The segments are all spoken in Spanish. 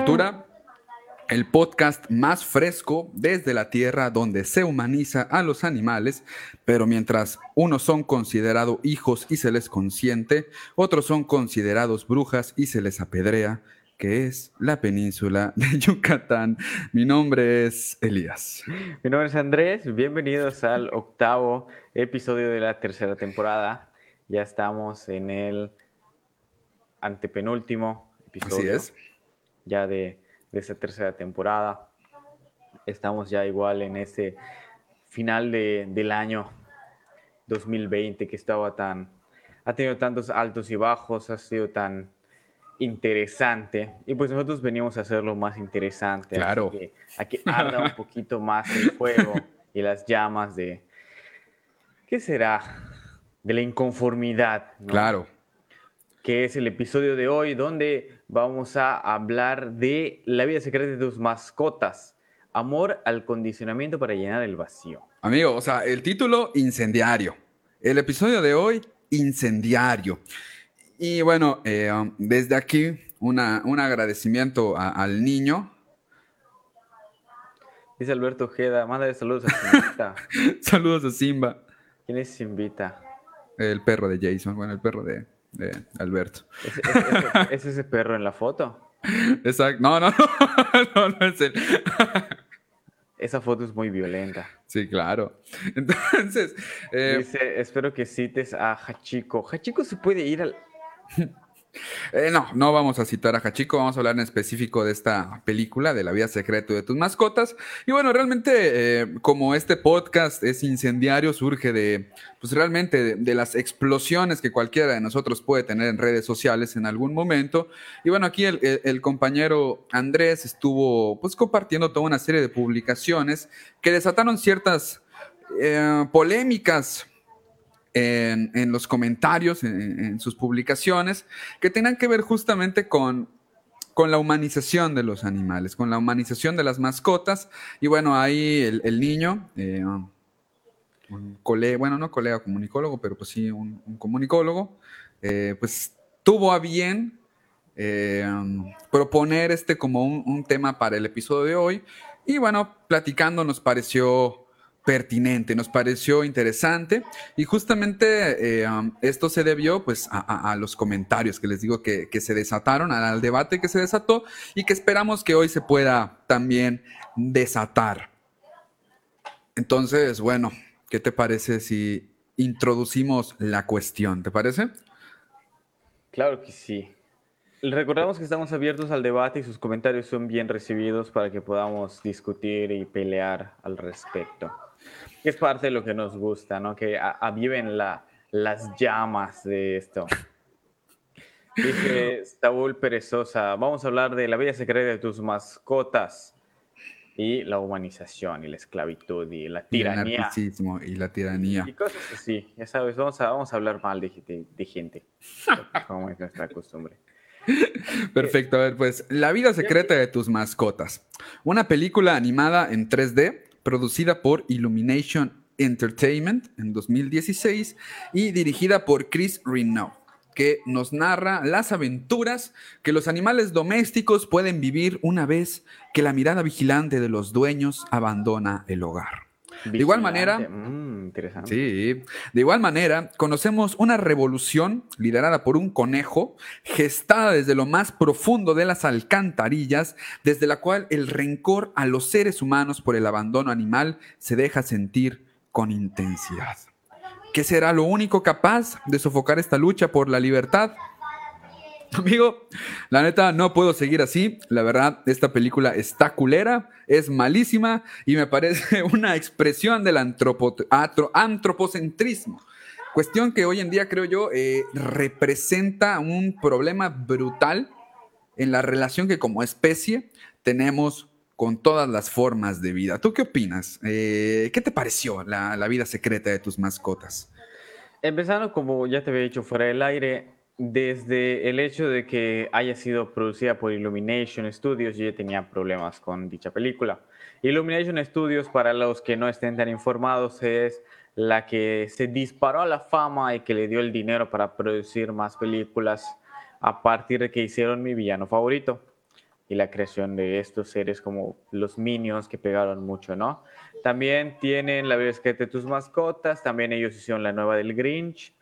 Cultura, el podcast más fresco desde la tierra donde se humaniza a los animales, pero mientras unos son considerados hijos y se les consiente, otros son considerados brujas y se les apedrea, que es la península de Yucatán. Mi nombre es Elías. Mi nombre es Andrés, bienvenidos al octavo episodio de la tercera temporada. Ya estamos en el antepenúltimo episodio. Así es. Ya de, de esta tercera temporada. Estamos ya igual en ese final de, del año 2020 que estaba tan, ha tenido tantos altos y bajos, ha sido tan interesante. Y pues nosotros venimos a hacerlo más interesante. Claro. Que, a que arda un poquito más el fuego y las llamas de... ¿Qué será? De la inconformidad. ¿no? Claro. Que es el episodio de hoy donde vamos a hablar de la vida secreta de tus mascotas. Amor al condicionamiento para llenar el vacío. Amigo, o sea, el título incendiario. El episodio de hoy, incendiario. Y bueno, eh, um, desde aquí una, un agradecimiento a- al niño. Dice Alberto Ojeda, mándale saludos a Simbita. Saludos a Simba, ¿Quién es Simbita? el perro de Jason, bueno, el perro de, de Alberto. ¿Es, es- es- es ese perro en la foto? Exacto. No, no, no, no, no es él. Esa foto es muy violenta. Sí, claro. Entonces, eh, Dice, espero que cites a Hachiko. Hachiko se puede ir al... Eh, no, no vamos a citar a Hachiko, vamos a hablar en específico de esta película, de la vida secreta de tus mascotas. Y bueno, realmente, eh, como este podcast es incendiario, surge de, pues realmente, de, las explosiones que cualquiera de nosotros puede tener en redes sociales en algún momento. Y bueno, aquí el compañero Andrés estuvo, pues, compartiendo toda una serie de publicaciones que desataron ciertas eh, polémicas en, los comentarios, en, sus publicaciones, que tengan que ver justamente con, con la humanización de los animales, con la humanización de las mascotas. Y bueno, ahí el, niño, eh, un colega, bueno, no colega comunicólogo, pero pues sí, un, un comunicólogo, eh, pues tuvo a bien eh, proponer este como un tema para el episodio de hoy. Y bueno, platicando nos pareció pertinente, nos pareció interesante y justamente eh, um, esto se debió pues a, los comentarios que les digo que, que se desataron, al, al debate que se desató y que esperamos que hoy se pueda también desatar. Entonces, bueno, ¿qué te parece si introducimos la cuestión? ¿Te parece? Claro que sí. Recordamos que estamos abiertos al debate y sus comentarios son bien recibidos para que podamos discutir y pelear al respecto. Es parte de lo que nos gusta, ¿no? Que aviven la, las llamas de esto. Dice Saúl Perezosa, vamos a hablar de la vida secreta de tus mascotas y la humanización y la esclavitud y la Y el tiranía. narcisismo y la tiranía. Y cosas así, ya sabes, vamos a, vamos a hablar mal de, de- de gente, como es nuestra costumbre. Perfecto, a ver, pues La vida secreta de tus mascotas. Una película animada en 3D producida por Illumination Entertainment en 2016 y dirigida por Chris Renault, que nos narra las aventuras que los animales domésticos pueden vivir una vez que la mirada vigilante de los dueños abandona el hogar. De igual manera, mm, interesante. Sí, de igual manera, conocemos una revolución liderada por un conejo, gestada desde lo más profundo de las alcantarillas, desde la cual el rencor a los seres humanos por el abandono animal se deja sentir con intensidad. ¿Qué será lo único capaz de sofocar esta lucha por la libertad? Amigo, la neta no puedo seguir así. La verdad, esta película está culera, es malísima y me parece una expresión del antropocentrismo. Cuestión que hoy en día creo yo eh, representa un problema brutal en la relación que como especie tenemos con todas las formas de vida. ¿Tú qué opinas? Eh, ¿Qué te pareció la, la vida secreta de tus mascotas? Empezando, como ya te había dicho fuera del aire, desde el hecho de que haya sido producida por Illumination Studios, yo ya tenía problemas con dicha película. Illumination Studios, para los que no estén tan informados, es la que se disparó a la fama y que le dio el dinero para producir más películas a partir de que hicieron mi villano favorito. y la creación de estos seres como los Minions que pegaron mucho, ¿no? También tienen la vida de tus mascotas, también ellos hicieron la nueva del Grinch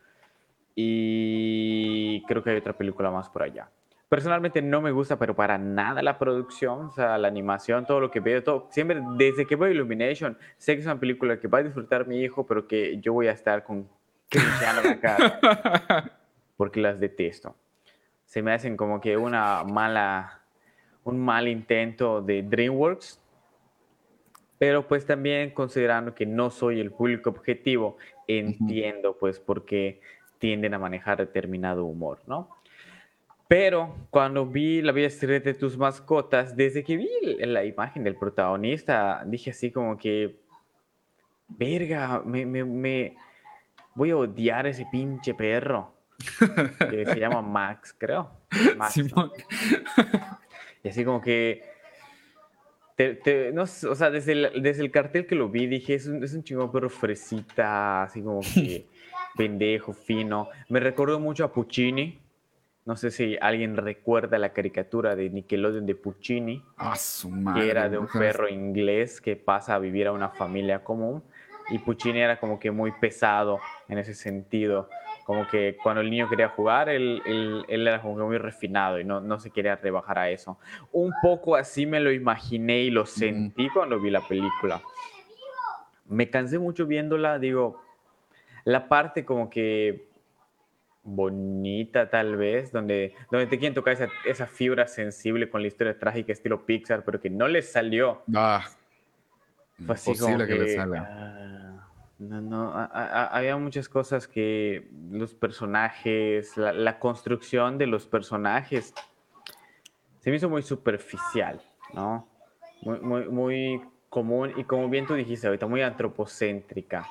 y creo que hay otra película más por allá. Personalmente no me gusta, pero para nada la producción, o sea, la animación, todo lo que veo, todo. Siempre, desde que veo Illumination, sé que es una película que va a disfrutar mi hijo, pero que yo voy a estar con Cristiano acá. Porque las detesto. Se me hacen como que una mala, un mal intento de DreamWorks. Pero pues también considerando que no soy el público objetivo, entiendo pues por qué tienden a manejar determinado humor, ¿no? Pero cuando vi la vida secreta de tus mascotas, desde que vi la imagen del protagonista, dije así como que, verga, me, me, voy a odiar a ese pinche perro. que se llama Max, creo. Max. y así como que, no, o sea, desde el, desde el cartel que lo vi, dije, es un, es un chingón perro fresita, así como que pendejo, fino. Me recordó mucho a Puccini no sé si alguien recuerda la caricatura de Nickelodeon de Puccini, ah, que era de un perro inglés que pasa a vivir a una familia común. Y Puccini era como que muy pesado en ese sentido. Como que cuando el niño quería jugar, él, él, era como que muy refinado y no, no, se quería rebajar a eso. Un poco así me lo imaginé y lo sentí cuando vi la película. Me cansé mucho viéndola, digo, la parte como que bonita tal vez, donde, donde te quieren tocar esa, esa, fibra sensible con la historia trágica estilo Pixar, pero que no les salió. Ah, Fue así que, que les salga. Ah, no, no, había muchas cosas que los personajes, la, la, construcción de los personajes, se me hizo muy superficial, ¿no? Muy, muy, muy común y como bien tú dijiste ahorita, muy antropocéntrica.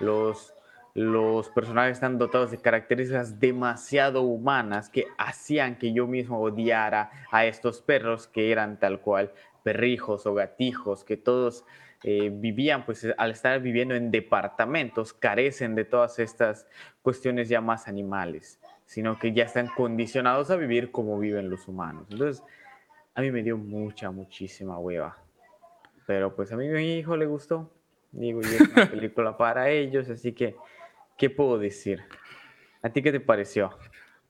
Los, los personajes están dotados de características demasiado humanas que hacían que yo mismo odiara a estos perros que eran tal cual perrijos o gatijos, que todos eh, vivían, pues al estar viviendo en departamentos, carecen de todas estas cuestiones ya más animales, sino que ya están condicionados a vivir como viven los humanos. Entonces, a mí me dio mucha, muchísima hueva. Pero pues a mí mi hijo le gustó. Digo, y es una película para ellos, así que ¿Qué puedo decir? ¿A ti qué te pareció?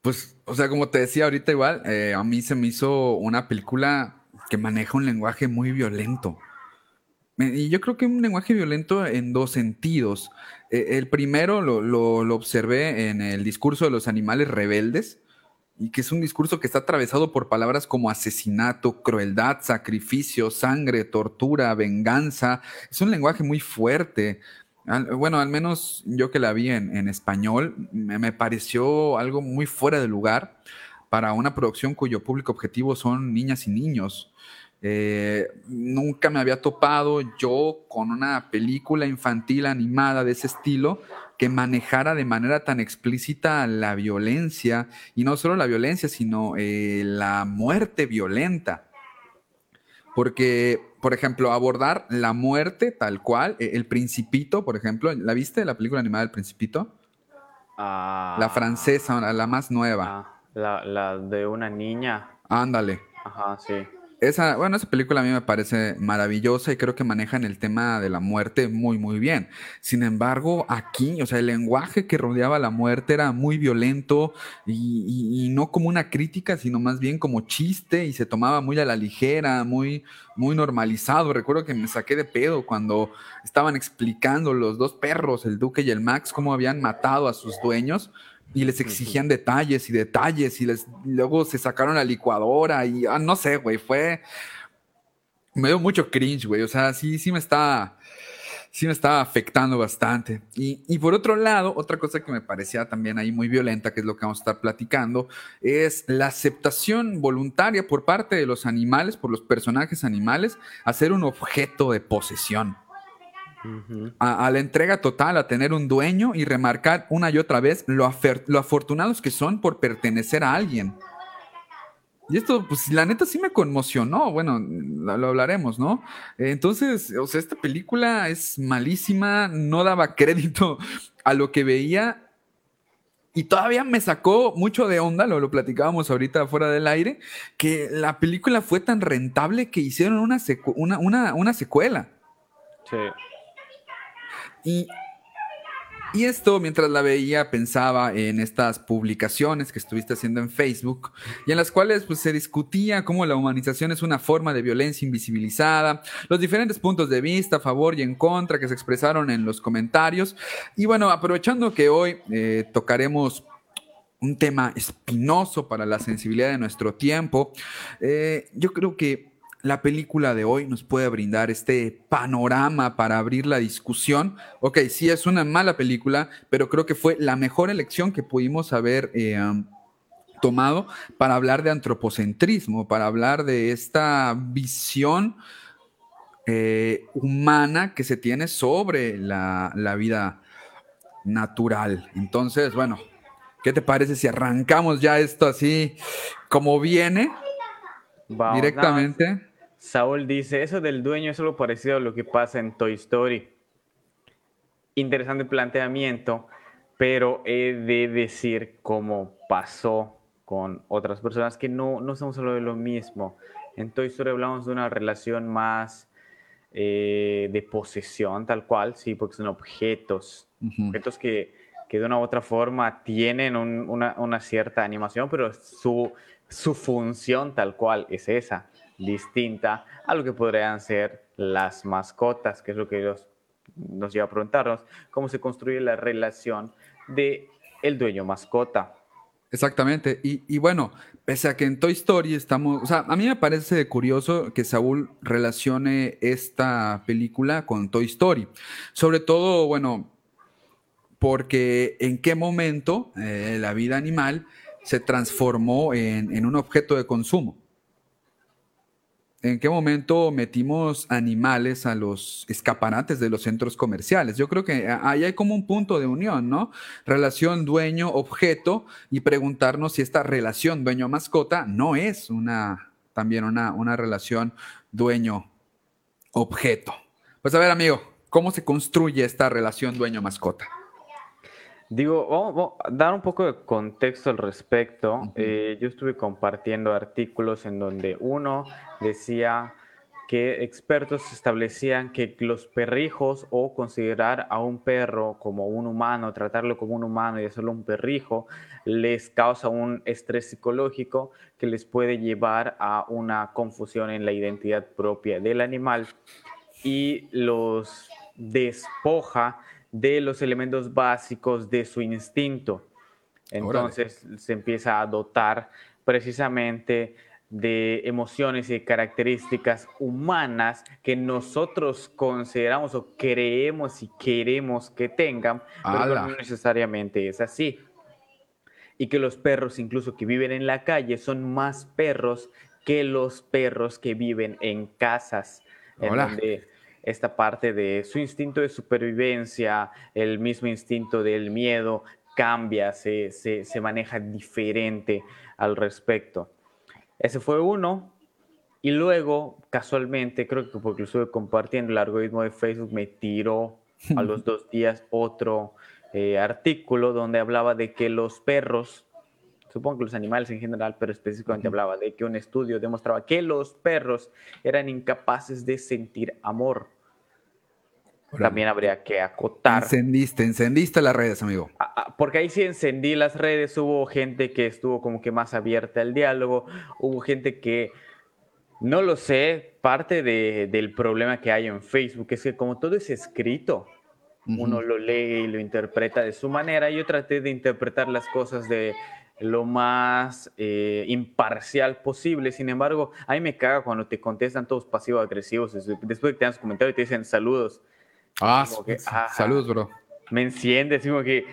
Pues, o sea, como te decía ahorita igual, eh, a mí se me hizo una película que maneja un lenguaje muy violento. Y yo creo que un lenguaje violento en dos sentidos. E, el primero lo, lo, observé en el discurso de los animales rebeldes, y que es un discurso que está atravesado por palabras como asesinato, crueldad, sacrificio, sangre, tortura, venganza. Es un lenguaje muy fuerte, bueno, al menos yo que la vi en, español, me, pareció algo muy fuera de lugar para una producción cuyo público objetivo son niñas y niños. Eh, nunca me había topado yo con una película infantil animada de ese estilo que manejara de manera tan explícita la violencia, y no solo la violencia, sino eh, la muerte violenta. Porque, por ejemplo, abordar la muerte tal cual, e, el principito, por ejemplo, ¿la viste la película animada del principito? Ah, la francesa, la más nueva. Ah, la, la de una niña. Ándale. Ajá, sí. Esa, bueno, esa película a mí me parece maravillosa y creo que manejan el tema de la muerte muy, muy bien. Sin embargo, aquí, o sea, el lenguaje que rodeaba la muerte era muy violento y, y, no como una crítica, sino más bien como chiste y se tomaba muy a la ligera, muy, muy normalizado. Recuerdo que me saqué de pedo cuando estaban explicando los dos perros, el Duque y el Max, cómo habían matado a sus dueños y les exigían detalles y detalles y les luego se sacaron la licuadora y ah, no sé, güey, fue me dio mucho cringe, güey, o sea, sí sí me está sí me estaba afectando bastante. Y, y, por otro lado, otra cosa que me parecía también ahí muy violenta, que es lo que vamos a estar platicando, es la aceptación voluntaria por parte de los animales, por los personajes animales, a ser un objeto de posesión a, la entrega total, a tener un dueño y remarcar una y otra vez lo, lo afortunados que son por pertenecer a alguien. Y esto, pues la neta sí me conmocionó, bueno, lo, hablaremos, ¿no? Entonces, o sea, esta película es malísima, no daba crédito a lo que veía y todavía me sacó mucho de onda, lo, lo platicábamos ahorita fuera del aire, que la película fue tan rentable que hicieron una, una, una, una secuela. Sí. Y esto, mientras la veía, pensaba en estas publicaciones que estuviste haciendo en Facebook y en las cuales pues, se discutía cómo la humanización es una forma de violencia invisibilizada, los diferentes puntos de vista a favor y en contra que se expresaron en los comentarios. Y bueno, aprovechando que hoy eh, tocaremos un tema espinoso para la sensibilidad de nuestro tiempo, eh, yo creo que la película de hoy nos puede brindar este panorama para abrir la discusión. Ok, sí es una mala película, pero creo que fue la mejor elección que pudimos haber eh, tomado para hablar de antropocentrismo, para hablar de esta visión eh, humana que se tiene sobre la, la vida natural. Entonces, bueno, ¿qué te parece si arrancamos ya esto así como viene? directamente. Saúl dice, eso del dueño es solo parecido a lo que pasa en Toy Story. Interesante planteamiento, pero he de decir cómo pasó con otras personas que no, no estamos hablando de lo mismo. En Toy Story hablamos de una relación más eh, de posesión, tal cual, sí, porque son objetos, objetos que, que, de una u otra forma tienen una, una, cierta animación, pero su, su función tal cual es esa distinta a lo que podrían ser las mascotas, que es lo que nos lleva a preguntarnos cómo se construye la relación de el dueño mascota. Exactamente. Y, bueno, pese a que en Toy Story estamos, o sea, a mí me parece curioso que Saúl relacione esta película con Toy Story. Sobre todo, bueno, porque en qué momento eh, la vida animal se transformó en un objeto de consumo. ¿En qué momento metimos animales a los escaparates de los centros comerciales? Yo creo que ahí hay como un punto de unión, ¿no? Relación dueño-objeto y preguntarnos si esta relación dueño-mascota no es una, también una, una relación dueño-objeto. Pues a ver, amigo, ¿cómo se construye esta relación dueño-mascota? Digo, vamos, a dar un poco de contexto al respecto. Eh, yo estuve compartiendo artículos en donde uno decía que expertos establecían que los perrijos o considerar a un perro como un humano, tratarlo como un humano y hacerlo un perrijo, les causa un estrés psicológico que les puede llevar a una confusión en la identidad propia del animal y los despoja de los elementos básicos de su instinto. Entonces se empieza a dotar precisamente de emociones y características humanas que nosotros consideramos o creemos y queremos que tengan, pero no necesariamente es así. Y que los perros, incluso que viven en la calle, son más perros que los perros que viven en casas, en donde esta parte de su instinto de supervivencia, el mismo instinto del miedo, cambia, se, se, maneja diferente al respecto. Ese fue uno. Y luego, casualmente, creo que porque lo estuve compartiendo, el algoritmo de Facebook me tiró a los dos días otro eh, artículo donde hablaba de que los perros, supongo que los animales en general, pero específicamente hablaba de que un estudio demostraba que los perros eran incapaces de sentir amor. También habría que acotar. Encendiste, encendiste las redes, amigo. Ah, ah, porque ahí sí encendí las redes, hubo gente que estuvo como que más abierta al diálogo, hubo gente que, no lo sé, parte del problema que hay en Facebook es que como todo es escrito, uno lo lee y lo interpreta de su manera. Yo traté de interpretar las cosas de lo más eh, imparcial posible. Sin embargo, a mí me caga cuando te contestan todos pasivos-agresivos después que te dan su comentario y te dicen saludos. Ah, saludos, bro. Me enciende, así como que.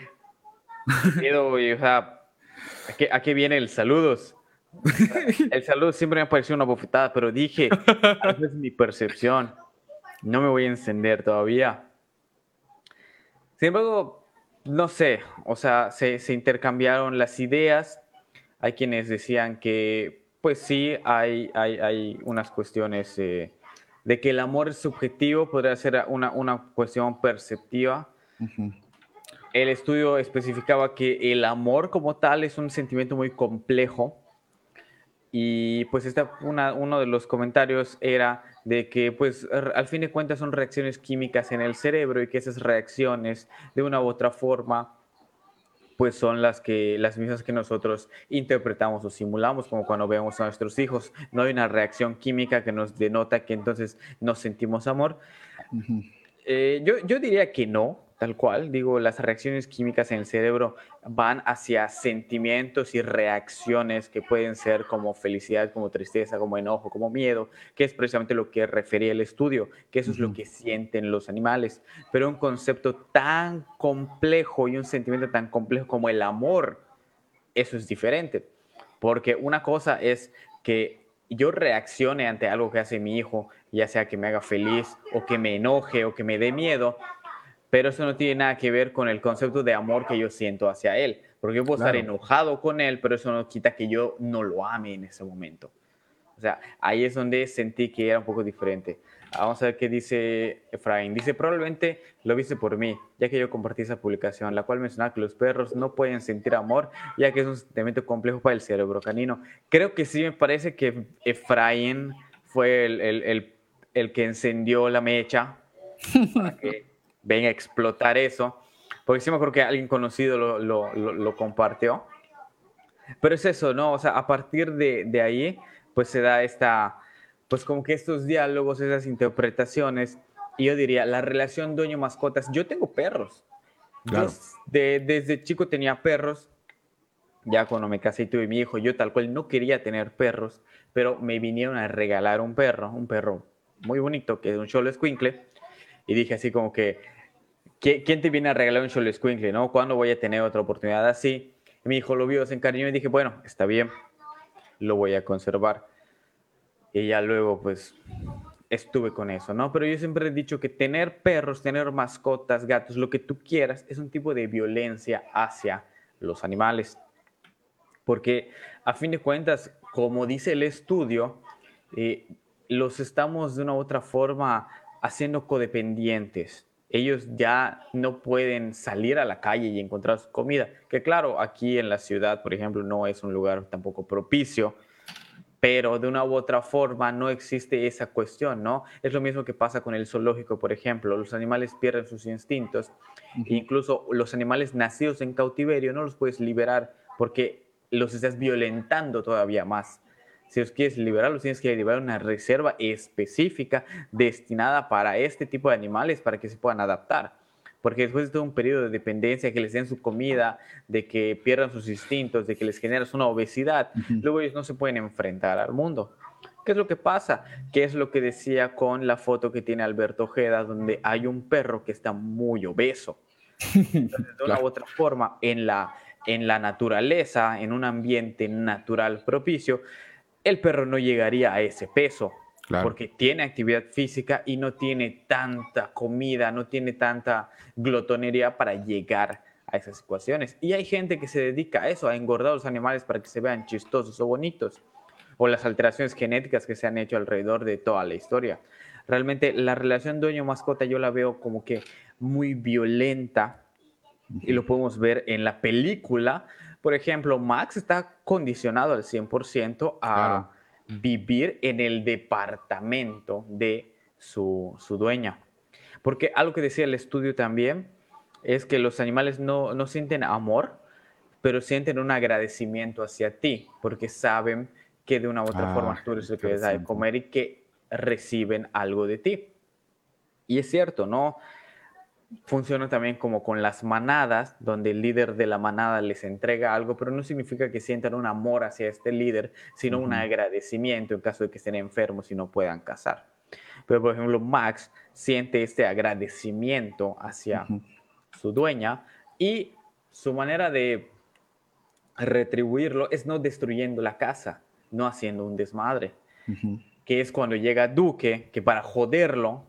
o sea, ¿a qué, viene el saludos? El saludo siempre me ha parecido una bofetada, pero dije, esa es mi percepción. No me voy a encender todavía. Sin embargo, no sé, o sea, se, intercambiaron las ideas. Hay quienes decían que, pues sí, hay, hay, hay unas cuestiones eh, de que el amor es subjetivo, podría ser una, una cuestión perceptiva. el estudio especificaba que el amor como tal es un sentimiento muy complejo y pues esta, uno de los comentarios era de que pues al fin de cuentas son reacciones químicas en el cerebro y que esas reacciones de una u otra forma pues son las que las mismas que nosotros interpretamos o simulamos como cuando vemos a nuestros hijos no hay una reacción química que nos denota que entonces nos sentimos amor. Eh, yo, yo diría que no tal cual. Digo, las reacciones químicas en el cerebro van hacia sentimientos y reacciones que pueden ser como felicidad, como tristeza, como enojo, como miedo, que es precisamente lo que refería el estudio, que eso es lo que sienten los animales. Pero un concepto tan complejo y un sentimiento tan complejo como el amor, eso es diferente. Porque una cosa es que yo reaccione ante algo que hace mi hijo, ya sea que me haga feliz o que me enoje o que me dé miedo, pero eso no tiene nada que ver con el concepto de amor que yo siento hacia él, porque yo puedo estar enojado con él, pero eso no quita que yo no lo ame en ese momento. O sea, ahí es donde sentí que era un poco diferente. Vamos a ver qué dice Efraín. Dice, probablemente lo viste por mí, ya que yo compartí esa publicación, la cual mencionaba que los perros no pueden sentir amor, ya que es un sentimiento complejo para el cerebro canino. Creo que sí me parece que Efraín fue el, el, el, el que encendió la mecha para que ven a explotar eso. Porque sí me acuerdo que alguien conocido lo, lo, lo, compartió. Pero es eso, ¿no? O sea, a partir de, de, ahí, pues se da esta, pues como que estos diálogos, esas interpretaciones. Y yo diría, la relación dueño-mascotas. Yo tengo perros. Claro. de, desde chico tenía perros. Ya cuando me casé y tuve mi hijo, yo tal cual no quería tener perros, pero me vinieron a regalar un perro, un perro muy bonito, que es un Cholo Squinkle. Y dije así como que, ¿quién te viene a regalar un Cholo Squinkle, no? ¿Cuándo voy a tener otra oportunidad así? Y mi hijo lo vio, se encariñó y dije, bueno, está bien, lo voy a conservar. Y ya luego, pues, estuve con eso, ¿no? Pero yo siempre he dicho que tener perros, tener mascotas, gatos, lo que tú quieras, es un tipo de violencia hacia los animales. Porque a fin de cuentas, como dice el estudio, eh, los estamos de una u otra forma haciendo codependientes ellos ya no pueden salir a la calle y encontrar su comida. Que claro, aquí en la ciudad, por ejemplo, no es un lugar tampoco propicio, pero de una u otra forma no existe esa cuestión, ¿no? Es lo mismo que pasa con el zoológico, por ejemplo. Los animales pierden sus instintos. Incluso los animales nacidos en cautiverio no los puedes liberar porque los estás violentando todavía más. Si los quieres liberar, tienes que liberar una reserva específica destinada para este tipo de animales para que se puedan adaptar. Porque después de todo un periodo de dependencia, que les den su comida, de que pierdan sus instintos, de que les generas una obesidad, luego ellos no se pueden enfrentar al mundo. ¿Qué es lo que pasa? ¿Qué es lo que decía con la foto que tiene Alberto Ojeda, donde hay un perro que está muy obeso? de una u otra forma, en la, en la naturaleza, en un ambiente natural propicio, el perro no llegaría a ese peso. Porque tiene actividad física y no tiene tanta comida, no tiene tanta glotonería para llegar a esas situaciones. Y hay gente que se dedica a eso, a engordar a los animales para que se vean chistosos o bonitos. O las alteraciones genéticas que se han hecho alrededor de toda la historia. Realmente la relación dueño-mascota yo la veo como que muy violenta y lo podemos ver en la película por ejemplo, Max está condicionado al 100% a vivir en el departamento de su, dueña. Porque algo que decía el estudio también es que los animales no, no sienten amor, pero sienten un agradecimiento hacia ti, porque saben que de una u otra forma ah, tú eres el que les da de comer y que reciben algo de ti. Y es cierto, ¿no? Funciona también como con las manadas, donde el líder de la manada les entrega algo, pero no significa que sientan un amor hacia este líder, sino un agradecimiento en caso de que estén enfermos y no puedan cazar. Pero, por ejemplo, Max siente este agradecimiento hacia su dueña y su manera de retribuirlo es no destruyendo la casa, no haciendo un desmadre, que es cuando llega Duque, que para joderlo,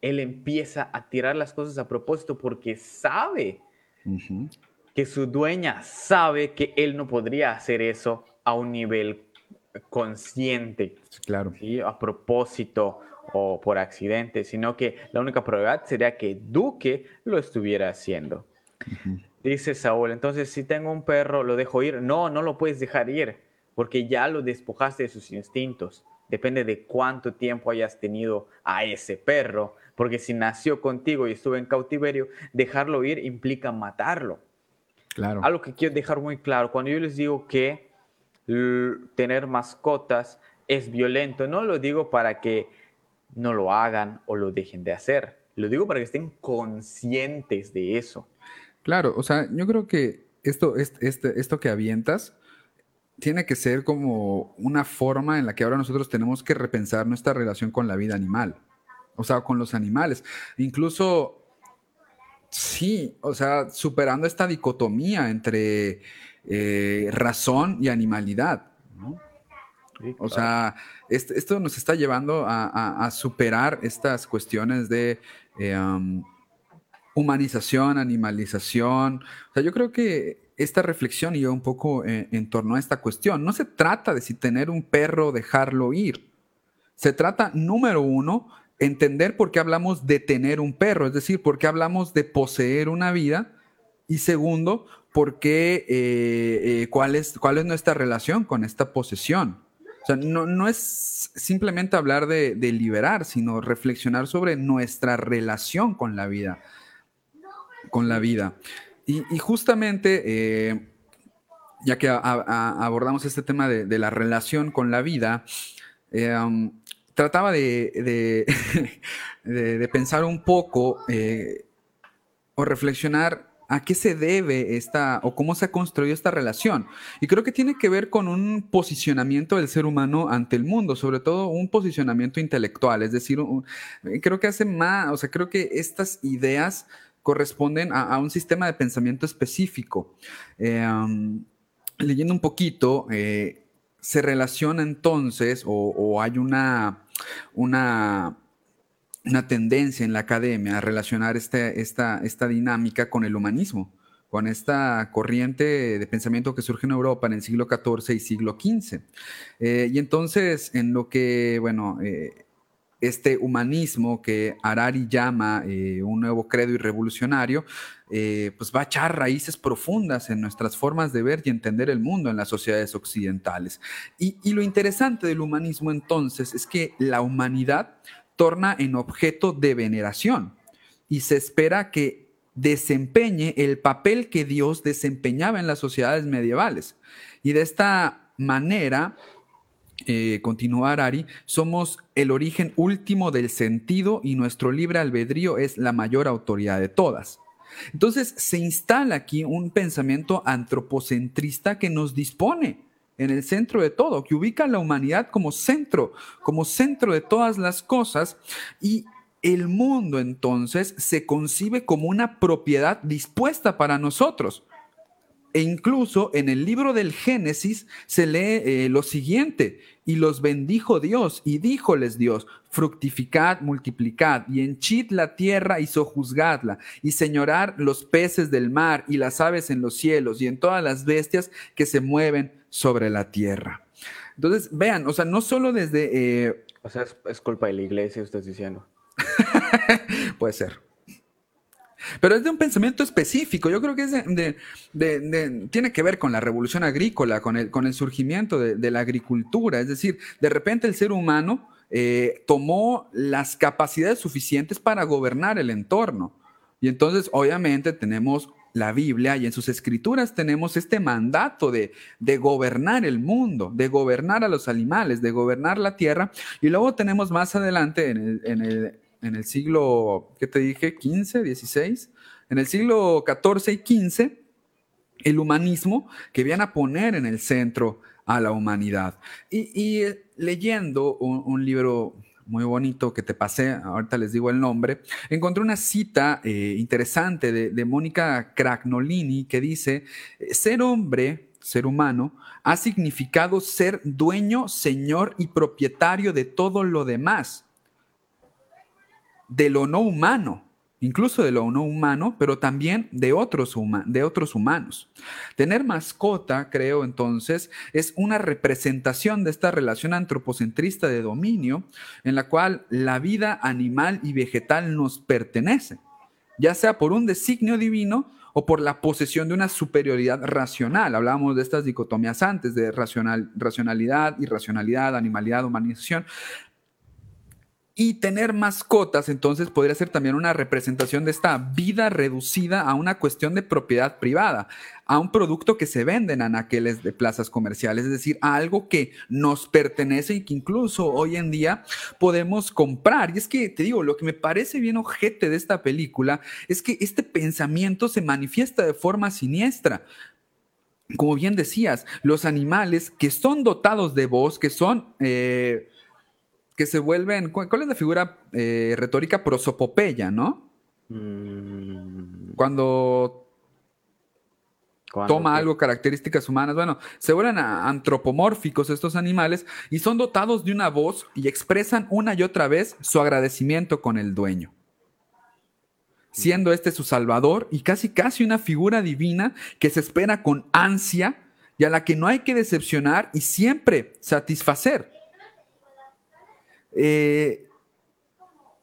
él empieza a tirar las cosas a propósito porque sabe que su dueña sabe que él no podría hacer eso a un nivel consciente, claro. a propósito o por accidente, sino que la única probabilidad sería que Duque lo estuviera haciendo. Dice Saúl, entonces si tengo un perro, ¿lo dejo ir? No, no lo puedes dejar ir, porque ya lo despojaste de sus instintos. Depende de cuánto tiempo hayas tenido a ese perro, porque si nació contigo y estuvo en cautiverio, dejarlo ir implica matarlo. Claro. Algo que quiero dejar muy claro, cuando yo les digo que tener mascotas es violento, no lo digo para que no lo hagan o lo dejen de hacer, lo digo para que estén conscientes de eso. Claro, o sea, yo creo que esto, este, esto que avientas tiene que ser como una forma en la que ahora nosotros tenemos que repensar nuestra relación con la vida animal, o sea, con los animales. Incluso, sí, o sea, superando esta dicotomía entre eh, razón y animalidad. O sea, esto nos está llevando a, superar estas cuestiones de... Eh, humanización, animalización. O sea, yo creo que esta reflexión iba un poco eh, en, torno a esta cuestión. No se trata de si tener un perro, dejarlo ir. Se trata, número uno, entender por qué hablamos de tener un perro, es decir, por qué hablamos de poseer una vida. Y segundo, por qué, eh, eh, cuál, es, cuál es nuestra relación con esta posesión. O sea, no, no es simplemente hablar de, liberar, sino reflexionar sobre nuestra relación con la vida con la vida. Y, justamente, eh, ya que abordamos este tema de, la relación con la vida, um, trataba de, de, pensar un poco eh, o reflexionar a qué se debe esta o cómo se ha construido esta relación. Y creo que tiene que ver con un posicionamiento del ser humano ante el mundo, sobre todo un posicionamiento intelectual, es decir, creo que hace más, o sea, creo que estas ideas corresponden a, un sistema de pensamiento específico. Eh, leyendo un poquito, eh, se relaciona entonces o, hay una, una, una, tendencia en la academia a relacionar este, esta, esta dinámica con el humanismo con esta corriente de pensamiento que surge en Europa en el siglo XIV y siglo XV. Eh, y entonces, en lo que, bueno, este humanismo que Harari llama eh, un nuevo credo y revolucionario, eh, pues va a echar raíces profundas en nuestras formas de ver y entender el mundo en las sociedades occidentales. Y, y lo interesante del humanismo entonces es que la humanidad torna en objeto de veneración y se espera que desempeñe el papel que Dios desempeñaba en las sociedades medievales. Y de esta manera, eh, continuar, Ari, somos el origen último del sentido y nuestro libre albedrío es la mayor autoridad de todas. Entonces se instala aquí un pensamiento antropocentrista que nos dispone en el centro de todo, que ubica a la humanidad como centro, como centro de todas las cosas y el mundo entonces se concibe como una propiedad dispuesta para nosotros. E incluso en el libro del Génesis se lee eh, lo siguiente, y los bendijo Dios, y díjoles Dios, fructificad, multiplicad, y henchid la tierra y sojuzgadla, y señorar los peces del mar, y las aves en los cielos, y en todas las bestias que se mueven sobre la tierra. Entonces, vean, o sea, no solo desde... Eh, o sea, es, culpa de la iglesia, estás diciendo. Puede ser. Pero es de un pensamiento específico. Yo creo que tiene que ver con la revolución agrícola, con el, surgimiento de, la agricultura. Es decir, de repente el ser humano eh, tomó las capacidades suficientes para gobernar el entorno. Y entonces, obviamente, tenemos la Biblia y en sus escrituras tenemos este mandato de, gobernar el mundo, de gobernar a los animales, de gobernar la tierra. Y luego tenemos más adelante en en el siglo, ¿qué te dije? 15, 16. En el siglo 14 y 15, el humanismo que viene a poner en el centro a la humanidad. Y, eh, leyendo un, libro muy bonito que te pasé, ahorita les digo el nombre, encontré una cita eh, interesante de, de Mónica Cragnolini que dice, ser hombre, ser humano, ha significado ser dueño, señor y propietario de todo lo demás de lo no humano, incluso de lo no humano, pero también de otros, de otros humanos. Tener mascota, creo entonces, es una representación de esta relación antropocentrista de dominio en la cual la vida animal y vegetal nos pertenece, ya sea por un designio divino o por la posesión de una superioridad racional. Hablábamos de estas dicotomías antes, de racional, racionalidad, irracionalidad, animalidad, humanización. Y tener mascotas, entonces, podría ser también una representación de esta vida reducida a una cuestión de propiedad privada, a un producto que se vende en anaqueles de plazas comerciales, es decir, a algo que nos pertenece y que incluso hoy en día podemos comprar. Y es que, te digo, lo que me parece bien ojete de esta película es que este pensamiento se manifiesta de forma siniestra como bien decías, los animales que son dotados de voz, que son eh, que se vuelven, ¿cuál es la figura eh, retórica? Prosopopeya, ¿no? Mm. Cuando, toma algo, características humanas, bueno, se vuelven antropomórficos estos animales y son dotados de una voz y expresan una y otra vez su agradecimiento con el dueño siendo este su salvador y casi casi una figura divina que se espera con ansia y a la que no hay que decepcionar y siempre satisfacer. Eh,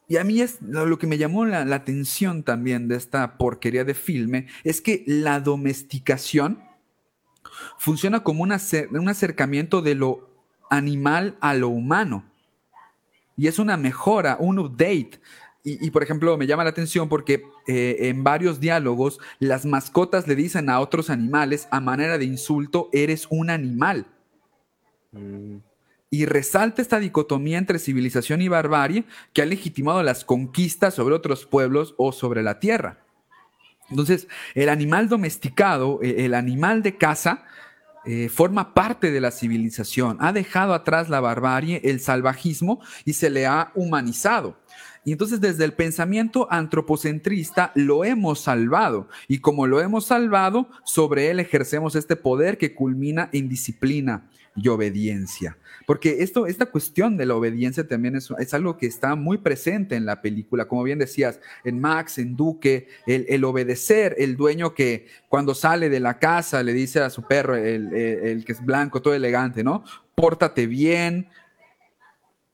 y a mí es lo que me llamó la, atención también de esta porquería de filme, es que la domesticación funciona como un acercamiento de lo animal a lo humano. Y es una mejora, un update. Y, por ejemplo, me llama la atención porque eh, en varios diálogos las mascotas le dicen a otros animales a manera de insulto, eres un animal. Mm y resalta esta dicotomía entre civilización y barbarie que ha legitimado las conquistas sobre otros pueblos o sobre la tierra. Entonces, el animal domesticado, e, el animal de casa, eh, forma parte de la civilización, ha dejado atrás la barbarie, el salvajismo y se le ha humanizado. Y entonces desde el pensamiento antropocentrista lo hemos salvado. Y como lo hemos salvado, sobre él ejercemos este poder que culmina en disciplina y obediencia. Porque esto, esta cuestión de la obediencia también es, algo que está muy presente en la película, como bien decías, en Max, en Duque, el, obedecer, el dueño que cuando sale de la casa le dice a su perro, el que es blanco, todo elegante, ¿no? Pórtate bien,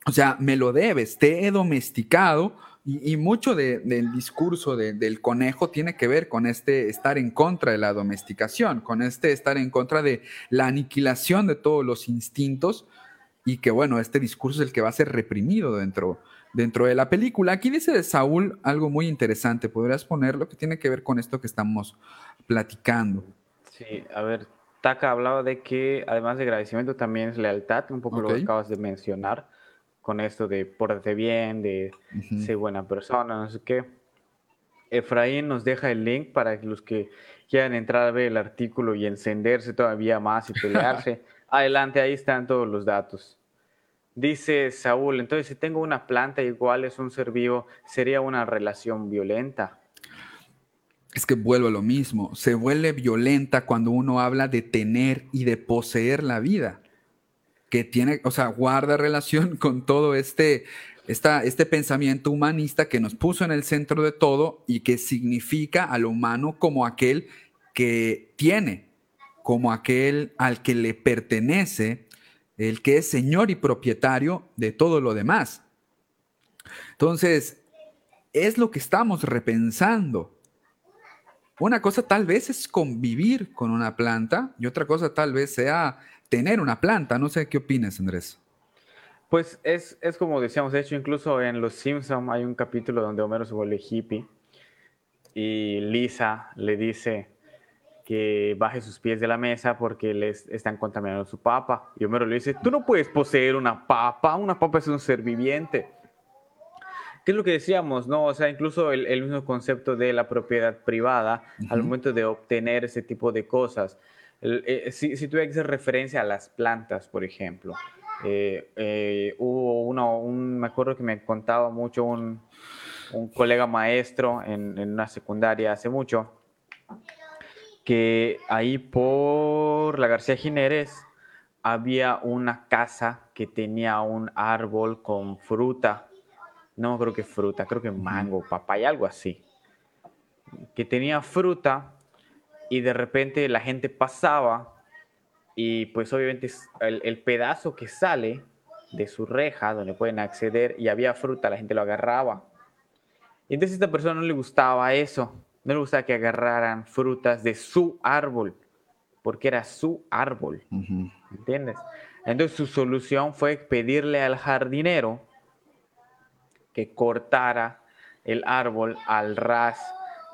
o sea, me lo debes, te he domesticado y, mucho del discurso del conejo tiene que ver con este estar en contra de la domesticación, con este estar en contra de la aniquilación de todos los instintos y que bueno, este discurso es el que va a ser reprimido dentro, dentro de la película. Aquí dice de Saúl algo muy interesante, ¿podrías poner lo que tiene que ver con esto que estamos platicando? Sí, a ver, Taka hablaba de que además de agradecimiento también es lealtad, un poco lo que acabas de mencionar con esto de pórtate bien, de ser buena persona, no sé qué. Efraín nos deja el link para los que quieran entrar a ver el artículo y encenderse todavía más y pelearse. Adelante, ahí están todos los datos. Dice Saúl, entonces si tengo una planta igual es un ser vivo, sería una relación violenta. Es que vuelvo a lo mismo, se vuelve violenta cuando uno habla de tener y de poseer la vida que tiene, o sea, guarda relación con todo este, esta, este pensamiento humanista que nos puso en el centro de todo y que significa al humano como aquel que tiene, como aquel al que le pertenece, el que es señor y propietario de todo lo demás. Entonces, es lo que estamos repensando. Una cosa tal vez es convivir con una planta y otra cosa tal vez sea tener una planta. No sé qué opinas, Andrés. Pues es, es como decíamos, de hecho, incluso en Los Simpsons hay un capítulo donde Homero se vuelve hippie y Lisa le dice que baje sus pies de la mesa porque les están contaminando su papa. Y Homero le dice, tú no puedes poseer una papa, una papa es un ser viviente. ¿Qué es lo que decíamos? No, o sea, incluso el, el mismo concepto de la propiedad privada al momento de obtener ese tipo de cosas. Eh, si, si tuviera que hacer referencia a las plantas, por ejemplo, eh, eh, hubo uno, un, me acuerdo que me contaba mucho un, un colega maestro en, en, una secundaria hace mucho, que ahí por la García Jiménez había una casa que tenía un árbol con fruta, no creo que fruta, creo que mango, papaya, algo así, que tenía fruta y de repente la gente pasaba y pues obviamente el, pedazo que sale de su reja donde pueden acceder y había fruta, la gente lo agarraba. Y entonces a esta persona no le gustaba eso. No le gustaba que agarraran frutas de su árbol, porque era su árbol. ¿Entiendes? Entonces su solución fue pedirle al jardinero que cortara el árbol al ras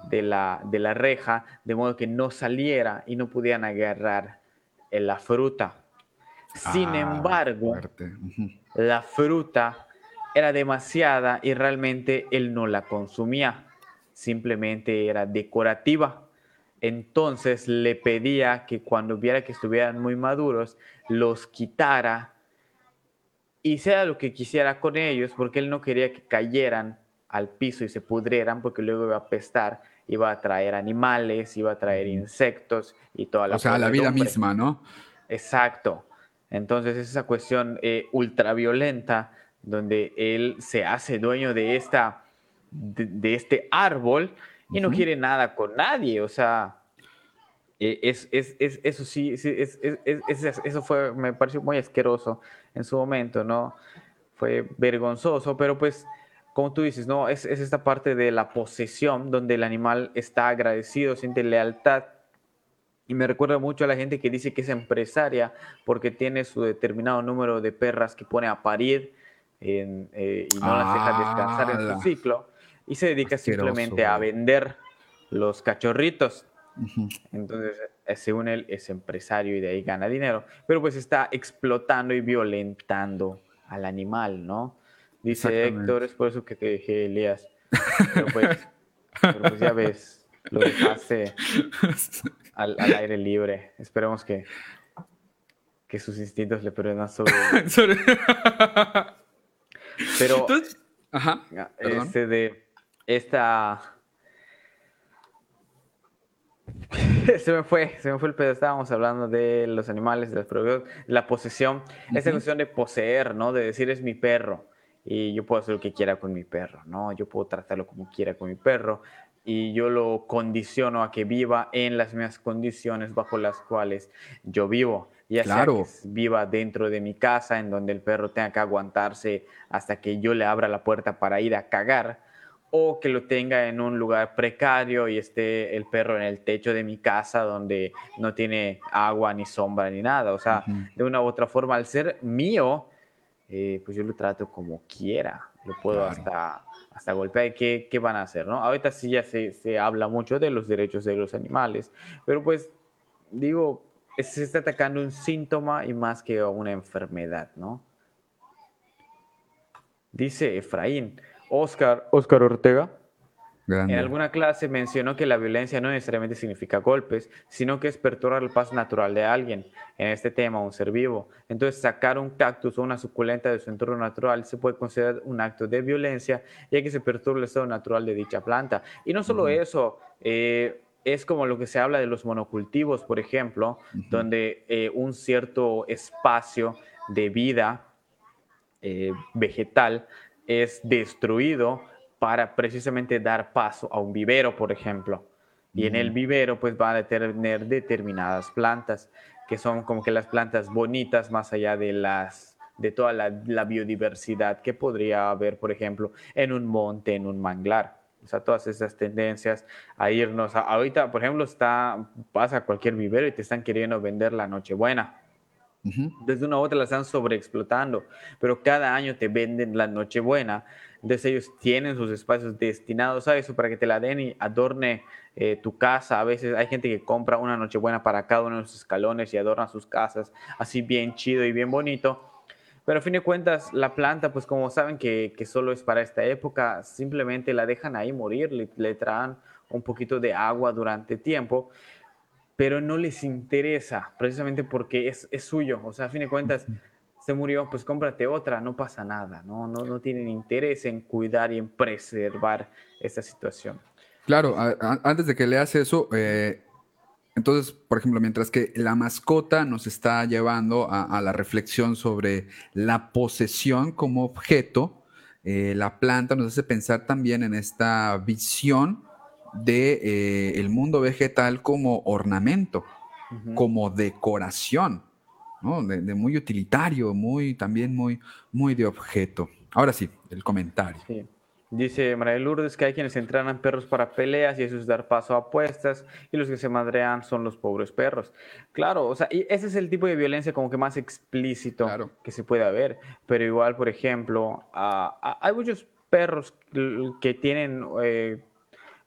de la, de la reja, de modo que no saliera y no pudieran agarrar la fruta. Sin ah, embargo, la fruta era demasiada y realmente él no la consumía, simplemente era decorativa. Entonces le pedía que cuando viera que estuvieran muy maduros, los quitara y sea lo que quisiera con ellos, porque él no quería que cayeran al piso y se pudrieran, porque luego iba a apestar, iba a traer animales, iba a traer insectos y toda la... O sea, la vida misma, ¿no? Exacto. Entonces es esa cuestión eh, ultraviolenta donde él se hace dueño de, esta, de, este árbol y no quiere nada con nadie. O sea, eh, es, es, es, eso sí, eso fue, me pareció muy asqueroso en su momento, ¿no? Fue vergonzoso, pero pues, como tú dices, ¿no? Es, esta parte de la posesión donde el animal está agradecido, siente lealtad. Y me recuerda mucho a la gente que dice que es empresaria porque tiene su determinado número de perras que pone a parir eh, y no las deja descansar en su ciclo y se dedica simplemente a vender los cachorritos. Entonces, eh, según él, es empresario y de ahí gana dinero, pero pues está explotando y violentando al animal, ¿no? Dice Héctor, es por eso que te dejé, Elías. Pero pues, pues ya ves, lo dejaste al, aire libre. Esperemos que, que sus instintos le perdonan sobre... Pero, Ajá, este de esta se me fue, se me fue el pedo. Estábamos hablando de los animales, de la posesión. Esa cuestión de poseer, ¿no? De decir es mi perro y yo puedo hacer lo que quiera con mi perro, ¿no? Yo puedo tratarlo como quiera con mi perro y yo lo condiciono a que viva en las mismas condiciones bajo las cuales yo vivo. Ya claro. sea que viva dentro de mi casa, en donde el perro tenga que aguantarse hasta que yo le abra la puerta para ir a cagar, o que lo tenga en un lugar precario y esté el perro en el techo de mi casa donde no tiene agua ni sombra ni nada. O sea, de una u otra forma, al ser mío, eh, pues yo lo trato como quiera. Lo puedo hasta, hasta golpear. ¿Qué, ¿Qué, van a hacer? ¿no? Ahorita sí ya se, se habla mucho de los derechos de los animales, pero pues digo, se está atacando un síntoma y más que una enfermedad, ¿no? Dice Efraín, Oscar, Oscar Ortega, en alguna clase mencionó que la violencia no necesariamente significa golpes, sino que es perturbar el paso natural de alguien, en este tema un ser vivo. Entonces, sacar un cactus o una suculenta de su entorno natural se puede considerar un acto de violencia, ya que se perturba el estado natural de dicha planta. Y no solo eso, eh, es como lo que se habla de los monocultivos, por ejemplo, donde eh, un cierto espacio de vida eh, vegetal es destruido para precisamente dar paso a un vivero, por ejemplo. Y en el vivero pues va a tener determinadas plantas, que son como que las plantas bonitas más allá de las de toda la, biodiversidad que podría haber, por ejemplo, en un monte, en un manglar. O sea, todas esas tendencias a irnos. ahorita, por ejemplo, está, pasa cualquier vivero y te están queriendo vender la Nochebuena. Desde una u otra la están sobreexplotando, pero cada año te venden la Nochebuena. Entonces ellos tienen sus espacios destinados a eso para que te la den y adorne eh, tu casa. A veces hay gente que compra una Nochebuena para cada uno de los escalones y adorna sus casas así bien chido y bien bonito. Pero a fin de cuentas, la planta, pues como saben que, solo es para esta época, simplemente la dejan ahí morir, le, le traen un poquito de agua durante tiempo pero no les interesa, precisamente porque es, es suyo. O sea, a fin de cuentas, se murió, pues cómprate otra, no pasa nada, ¿no? No, no tienen interés en cuidar y en preservar esta situación. Claro, antes de que leas eso, eh, entonces, por ejemplo, mientras que la mascota nos está llevando a, la reflexión sobre la posesión como objeto, eh, la planta nos hace pensar también en esta visión de eh, el mundo vegetal como ornamento, como decoración, de, muy utilitario, muy también muy, muy de objeto. Ahora sí, el comentario. Dice María Lourdes que hay quienes entrenan perros para peleas y eso es dar paso a apuestas y los que se madrean son los pobres perros. Claro, o sea, y ese es el tipo de violencia como que más explícito que se puede haber. Pero igual, por ejemplo, hay muchos perros que tienen eh,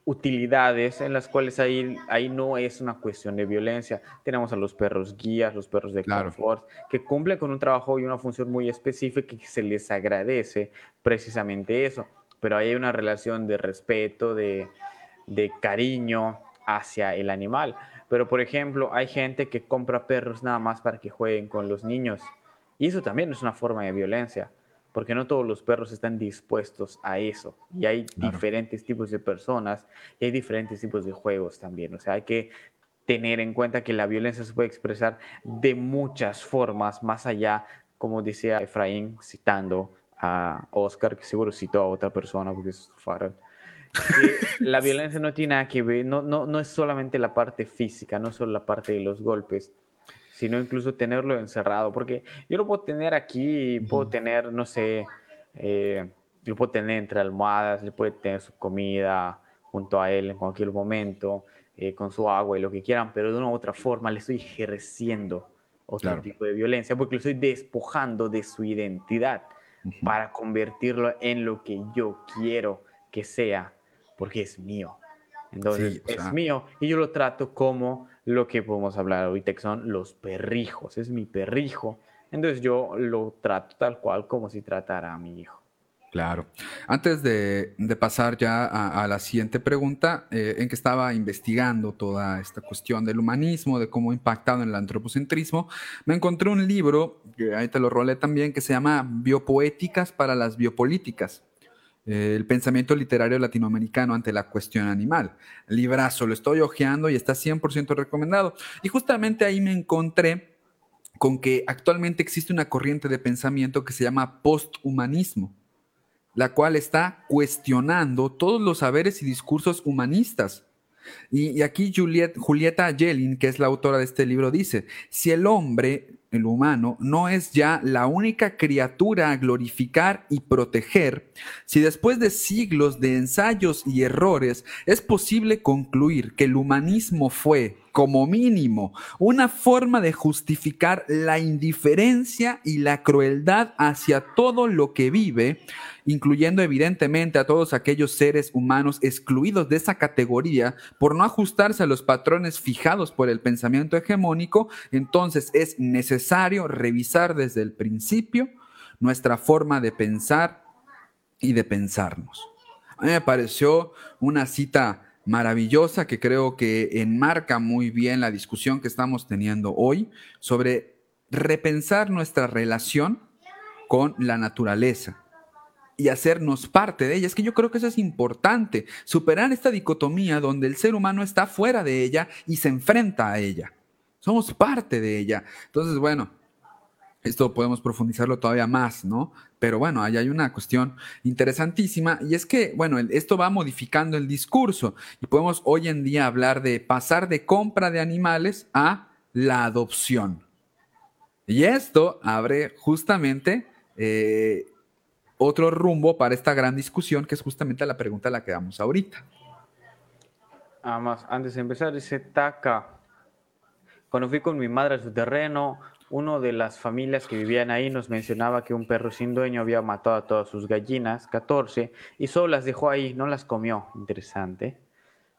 utilidades en las cuales ahí, ahí no es una cuestión de violencia. Tenemos a los perros guías, los perros de confort, que cumplen con un trabajo y una función muy específica y que se les agradece precisamente eso pero hay una relación de respeto, de, cariño hacia el animal. Pero, por ejemplo, hay gente que compra perros nada más para que jueguen con los niños. Y eso también es una forma de violencia, porque no todos los perros están dispuestos a eso. Y hay diferentes tipos de personas y hay diferentes tipos de juegos también. O sea, hay que tener en cuenta que la violencia se puede expresar de muchas formas, más allá, como decía Efraín citando a Oscar, que seguro citó a otra persona porque es Farrell. la violencia no tiene nada que ver, no, no, no es solamente la parte física, no solo la parte de los golpes, sino incluso tenerlo encerrado, porque yo lo puedo tener aquí, puedo tener, no sé, eh, lo puedo tener entre almohadas, le puede tener su comida junto a él en cualquier momento, eh, con su agua y lo que quieran, pero de una u otra forma le estoy ejerciendo otro tipo de violencia, porque lo estoy despojando de su identidad para convertirlo en lo que yo quiero que sea, porque es mío. Entonces, es mío y yo lo trato como lo que podemos hablar ahorita, que son los perrijos. Es mi perrijo. Entonces, yo lo trato tal cual como si tratara a mi hijo. Claro. Antes de, pasar ya a, la siguiente pregunta, eh, en que estaba investigando toda esta cuestión del humanismo, de cómo ha impactado en el antropocentrismo, me encontré un libro, que ahí te lo rolé también, que se llama Biopoéticas para las biopolíticas. Eh, el pensamiento literario latinoamericano ante la cuestión animal. Librazo, lo estoy hojeando y está 100% recomendado. Y justamente ahí me encontré con que actualmente existe una corriente de pensamiento que se llama posthumanismo la cual está cuestionando todos los saberes y discursos humanistas. Y, aquí Julieta Yellin, que es la autora de este libro, dice, si el hombre, el humano, no es ya la única criatura a glorificar y proteger, si después de siglos de ensayos y errores es posible concluir que el humanismo fue, como mínimo, una forma de justificar la indiferencia y la crueldad hacia todo lo que vive, incluyendo evidentemente a todos aquellos seres humanos excluidos de esa categoría por no ajustarse a los patrones fijados por el pensamiento hegemónico, entonces es necesario revisar desde el principio nuestra forma de pensar y de pensarnos. A mí me pareció una cita maravillosa que creo que enmarca muy bien la discusión que estamos teniendo hoy sobre repensar nuestra relación con la naturaleza y hacernos parte de ella. Es que yo creo que eso es importante, superar esta dicotomía donde el ser humano está fuera de ella y se enfrenta a ella. Somos parte de ella. Entonces, bueno, esto podemos profundizarlo todavía más, ¿no? Pero bueno, ahí hay una cuestión interesantísima y es que, bueno, esto va modificando el discurso y podemos hoy en día hablar de pasar de compra de animales a la adopción. Y esto abre justamente eh, otro rumbo para esta gran discusión que es justamente la pregunta a la que damos ahorita. Además, antes de empezar, dice Taca, cuando fui con mi madre a su terreno, uno de las familias que vivían ahí nos mencionaba que un perro sin dueño había matado a todas sus gallinas, 14, y solo las dejó ahí, no las comió. Interesante.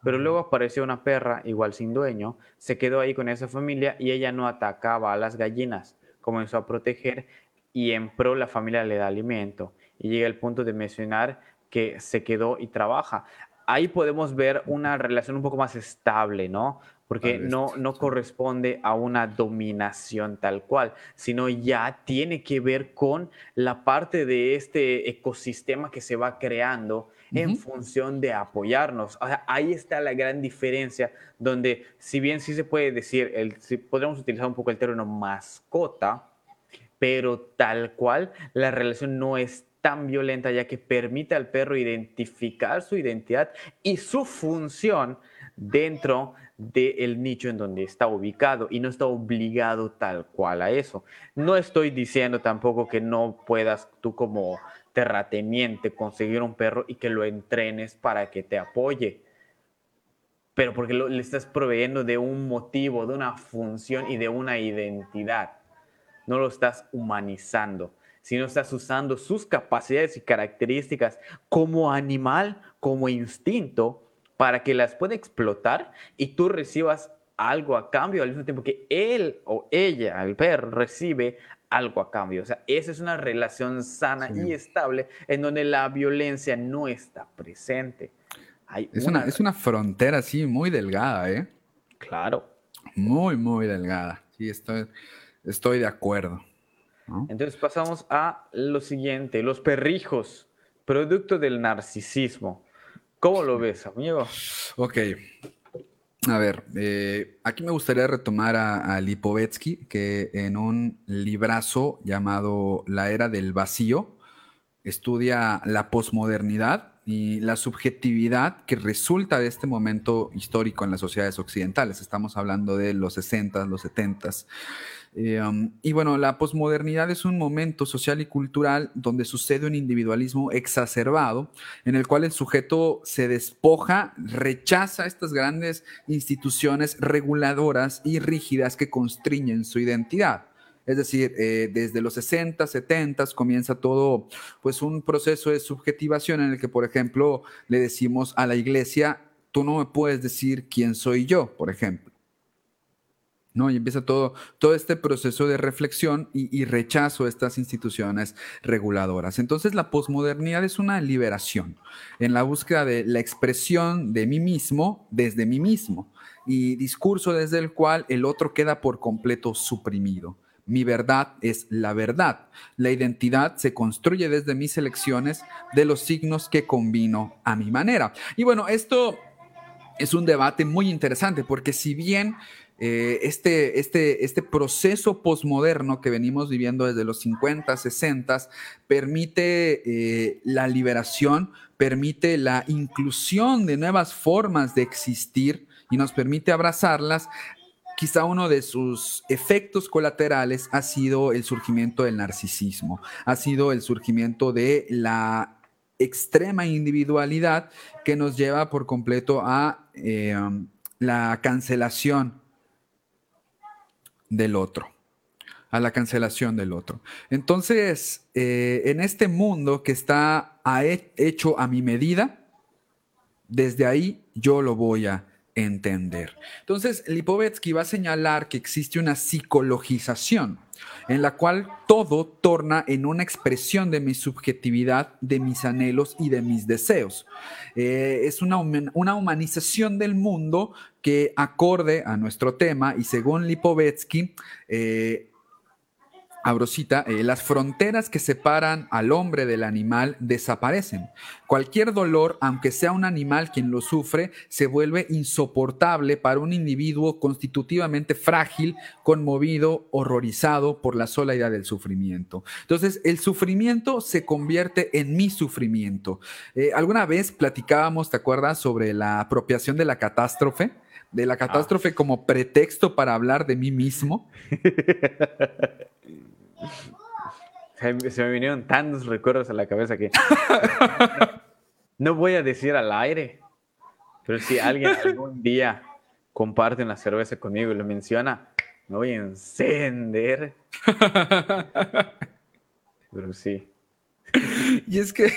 Pero luego apareció una perra, igual sin dueño, se quedó ahí con esa familia y ella no atacaba a las gallinas, comenzó a proteger y en pro la familia le da alimento. Y llega el punto de mencionar que se quedó y trabaja. Ahí podemos ver una relación un poco más estable, ¿no? Porque no, no corresponde a una dominación tal cual, sino ya tiene que ver con la parte de este ecosistema que se va creando en función de apoyarnos. ahí está la gran diferencia, donde si bien sí se puede decir, el, si podríamos utilizar un poco el término mascota, pero tal cual la relación no es tan violenta ya que permite al perro identificar su identidad y su función dentro del nicho en donde está ubicado y no está obligado tal cual a eso. No estoy diciendo tampoco que no puedas tú como terrateniente conseguir un perro y que lo entrenes para que te apoye, pero porque le estás proveyendo de un motivo, de una función y de una identidad. No lo estás humanizando, sino estás usando sus capacidades y características como animal, como instinto, para que las pueda explotar y tú recibas algo a cambio al mismo tiempo que él o ella, el perro, recibe algo a cambio. O sea, esa es una relación sana y estable en donde la violencia no está presente. es, una... es una frontera así muy delgada, ¿eh? Claro. Muy, muy delgada. Sí, estoy, estoy de acuerdo. Entonces pasamos a lo siguiente, los perrijos, producto del narcisismo. ¿Cómo lo ves, amigo? Ok. A ver, eh, aquí me gustaría retomar a, Lipovetsky, que en un librazo llamado La Era del Vacío estudia la posmodernidad y la subjetividad que resulta de este momento histórico en las sociedades occidentales. Estamos hablando de los 60, los 70. Eh, um, y bueno, la posmodernidad es un momento social y cultural donde sucede un individualismo exacerbado, en el cual el sujeto se despoja, rechaza estas grandes instituciones reguladoras y rígidas que constriñen su identidad. Es decir, eh, desde los 60, 70 comienza todo, pues un proceso de subjetivación en el que, por ejemplo, le decimos a la iglesia, tú no me puedes decir quién soy yo, por ejemplo. ¿No? Y empieza todo, todo este proceso de reflexión y, rechazo a estas instituciones reguladoras. Entonces la posmodernidad es una liberación en la búsqueda de la expresión de mí mismo desde mí mismo y discurso desde el cual el otro queda por completo suprimido. Mi verdad es la verdad. La identidad se construye desde mis elecciones de los signos que combino a mi manera. Y bueno, esto es un debate muy interesante porque si bien eh, este, este, este proceso posmoderno que venimos viviendo desde los 50, 60, permite eh, la liberación, permite la inclusión de nuevas formas de existir y nos permite abrazarlas. Quizá uno de sus efectos colaterales ha sido el surgimiento del narcisismo, ha sido el surgimiento de la extrema individualidad que nos lleva por completo a eh, la cancelación del otro, a la cancelación del otro. Entonces, eh, en este mundo que está hecho a mi medida, desde ahí yo lo voy a entender. Entonces, Lipovetsky va a señalar que existe una psicologización en la cual todo torna en una expresión de mi subjetividad, de mis anhelos y de mis deseos. Eh, es una, una humanización del mundo que acorde a nuestro tema y según Lipovetsky, eh, Abrosita, eh, las fronteras que separan al hombre del animal desaparecen. Cualquier dolor, aunque sea un animal quien lo sufre, se vuelve insoportable para un individuo constitutivamente frágil, conmovido, horrorizado por la sola idea del sufrimiento. Entonces, el sufrimiento se convierte en mi sufrimiento. Eh, alguna vez platicábamos, ¿te acuerdas?, sobre la apropiación de la catástrofe de la catástrofe ah. como pretexto para hablar de mí mismo. Se me vinieron tantos recuerdos a la cabeza que no voy a decir al aire, pero si alguien algún día comparte una cerveza conmigo y lo menciona, me voy a encender. Pero sí. Y es que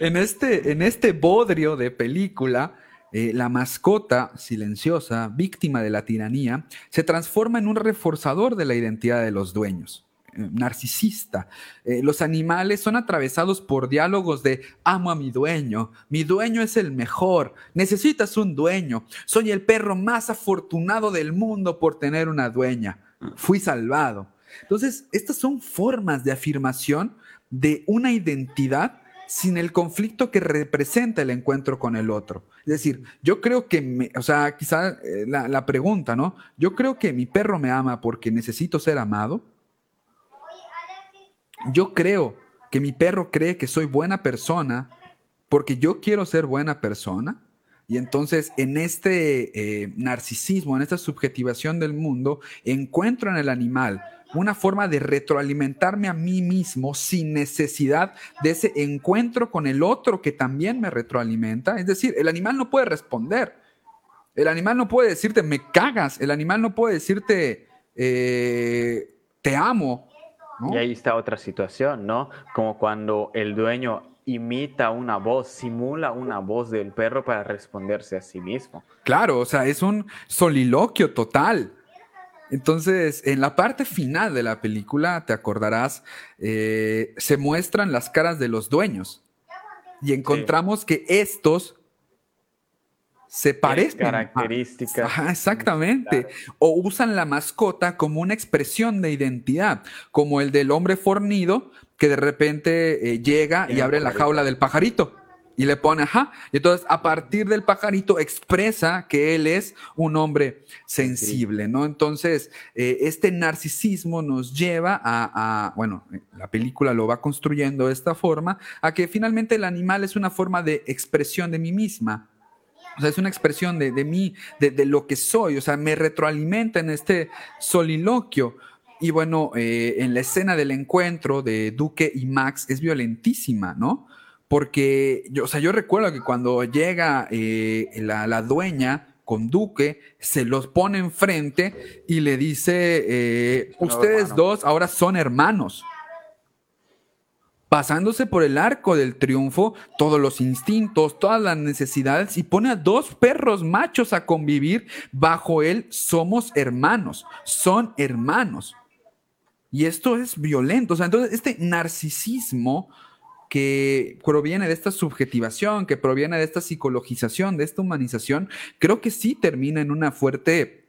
en este, en este bodrio de película, eh, la mascota silenciosa, víctima de la tiranía, se transforma en un reforzador de la identidad de los dueños narcisista. Eh, los animales son atravesados por diálogos de amo a mi dueño, mi dueño es el mejor, necesitas un dueño, soy el perro más afortunado del mundo por tener una dueña, fui salvado. Entonces, estas son formas de afirmación de una identidad sin el conflicto que representa el encuentro con el otro. Es decir, yo creo que, o sea, quizá eh, la, la pregunta, ¿no? Yo creo que mi perro me ama porque necesito ser amado yo creo que mi perro cree que soy buena persona porque yo quiero ser buena persona. Y entonces en este eh, narcisismo, en esta subjetivación del mundo, encuentro en el animal una forma de retroalimentarme a mí mismo sin necesidad de ese encuentro con el otro que también me retroalimenta. Es decir, el animal no puede responder. El animal no puede decirte, me cagas. El animal no puede decirte, eh, te amo. Y ahí está otra situación, ¿no? Como cuando el dueño imita una voz, simula una voz del perro para responderse a sí mismo. Claro, o sea, es un soliloquio total. Entonces, en la parte final de la película, te acordarás, eh, se muestran las caras de los dueños y encontramos que estos se parecen. Características. exactamente. O usan la mascota como una expresión de identidad, como el del hombre fornido que de repente eh, llega y abre la jaula del pajarito y le pone, ajá. Y entonces, a partir del pajarito, expresa que él es un hombre sensible, ¿no? Entonces, eh, este narcisismo nos lleva a, bueno, la película lo va construyendo de esta forma, a que finalmente el animal es una forma de expresión de mí misma. O sea, es una expresión de, mí, de, de, lo que soy. O sea, me retroalimenta en este soliloquio. Y bueno, eh, en la escena del encuentro de Duque y Max es violentísima, ¿no? Porque, yo, o sea, yo recuerdo que cuando llega eh, la, dueña con Duque, se los pone enfrente y le dice, eh, ustedes dos ahora son hermanos pasándose por el arco del triunfo todos los instintos, todas las necesidades y pone a dos perros machos a convivir bajo él, somos hermanos, son hermanos. Y esto es violento, o sea, entonces este narcisismo que proviene de esta subjetivación, que proviene de esta psicologización, de esta humanización, creo que sí termina en una fuerte,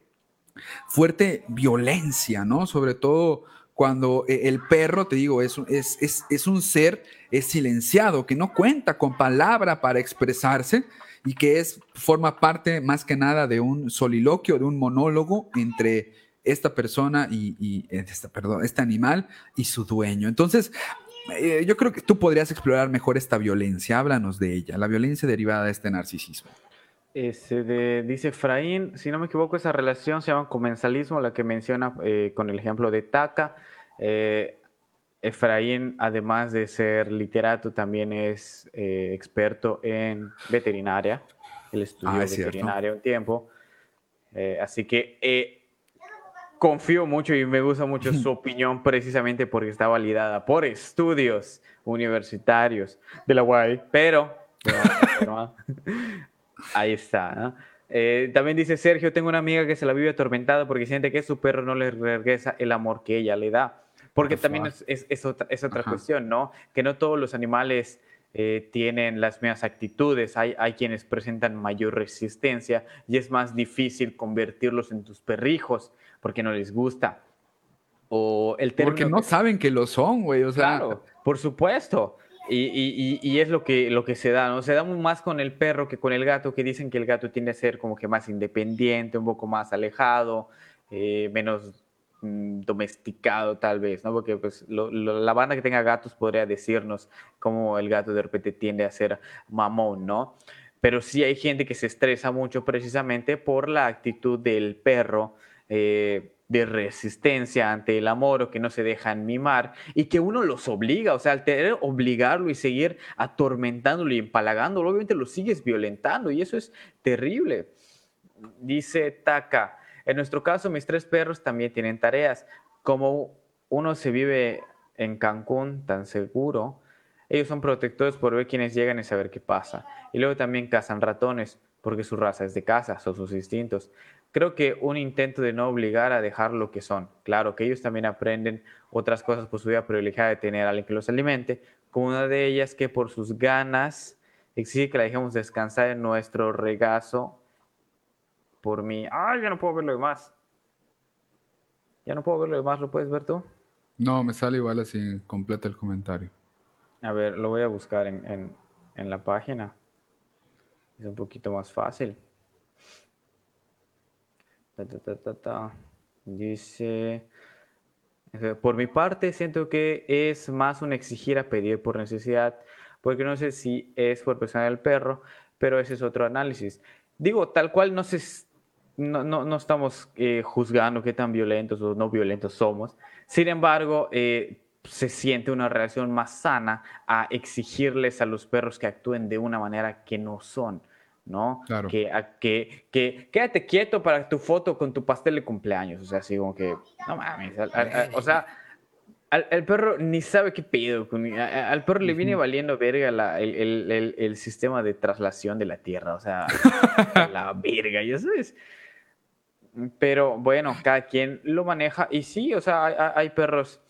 fuerte violencia, ¿no? Sobre todo cuando eh, el perro, te digo, es, es, es, un ser es silenciado, que no cuenta con palabra para expresarse y que es, forma parte más que nada de un soliloquio, de un monólogo entre esta persona y, esta, perdón, este animal y su dueño. Entonces, eh, yo creo que tú podrías explorar mejor esta violencia. Háblanos de ella, la violencia derivada de este narcisismo. Este dice Efraín, si no me equivoco, esa relación se llama comensalismo, la que menciona eh, con el ejemplo de Taka. Eh, Efraín, además de ser literato, también es eh, experto en veterinaria. Él estudió ah, veterinaria un tiempo. así que confío mucho y me gusta mucho su opinión precisamente porque está validada por estudios universitarios de la UAI. Pero, pero Ahí está. Eh, también dice Sergio, tengo una amiga que se la vive atormentada porque siente que su perro no le regresa el amor que ella le da. Porque también es, otra, cuestión, ¿no? Que no todos los animales eh, tienen las mismas actitudes. Hay, hay quienes presentan mayor resistencia y es más difícil convertirlos en tus perrijos porque no les gusta. O el Porque no saben que lo son, güey. O sea... Claro, por supuesto. Y, es lo que, lo que se da, ¿no? Se da más con el perro que con el gato, que dicen que el gato tiende a ser como que más independiente, un poco más alejado, eh, menos domesticado tal vez, ¿no? Porque pues la banda que tenga gatos podría decirnos cómo el gato de repente tiende a ser mamón, ¿no? Pero sí hay gente que se estresa mucho precisamente por la actitud del perro. Eh, de resistencia ante el amor o que no se dejan mimar y que uno los obliga, o sea, al tener obligarlo y seguir atormentándolo y empalagándolo, obviamente lo sigues violentando y eso es terrible. Dice Taka, en nuestro caso mis tres perros también tienen tareas, como uno se vive en Cancún tan seguro, ellos son protectores por ver quiénes llegan y saber qué pasa. Y luego también cazan ratones porque su raza es de caza, son sus instintos creo que un intento de no obligar a dejar lo que son. Claro que ellos también aprenden otras cosas por su vida privilegiada de tener a alguien que los alimente, como una de ellas que por sus ganas exige que la dejemos descansar en nuestro regazo por mí. ¡Ay, ya no puedo ver lo demás! Ya no puedo ver lo demás, ¿lo puedes ver tú? No, me sale igual así, completa el comentario. A ver, lo voy a buscar en, en la página. Es un poquito más fácil. Dice, por mi parte siento que es más un exigir a pedir por necesidad, porque no sé si es por persona del perro, pero ese es otro análisis. Digo, tal cual no, se, no, no, no estamos eh, juzgando qué tan violentos o no violentos somos. Sin embargo, eh, se siente una reacción más sana a exigirles a los perros que actúen de una manera que no son. ¿no? Claro. Que, que, que, quédate quieto para tu foto con tu pastel de cumpleaños. O sea, así como que, no mames. o sea, al, el perro ni sabe qué pedo. al perro le viene valiendo verga la, el, el, el, sistema de traslación de la tierra. O sea, la verga, ya sabes. Pero bueno, cada quien lo maneja. Y sí, o sea, hay, hay perros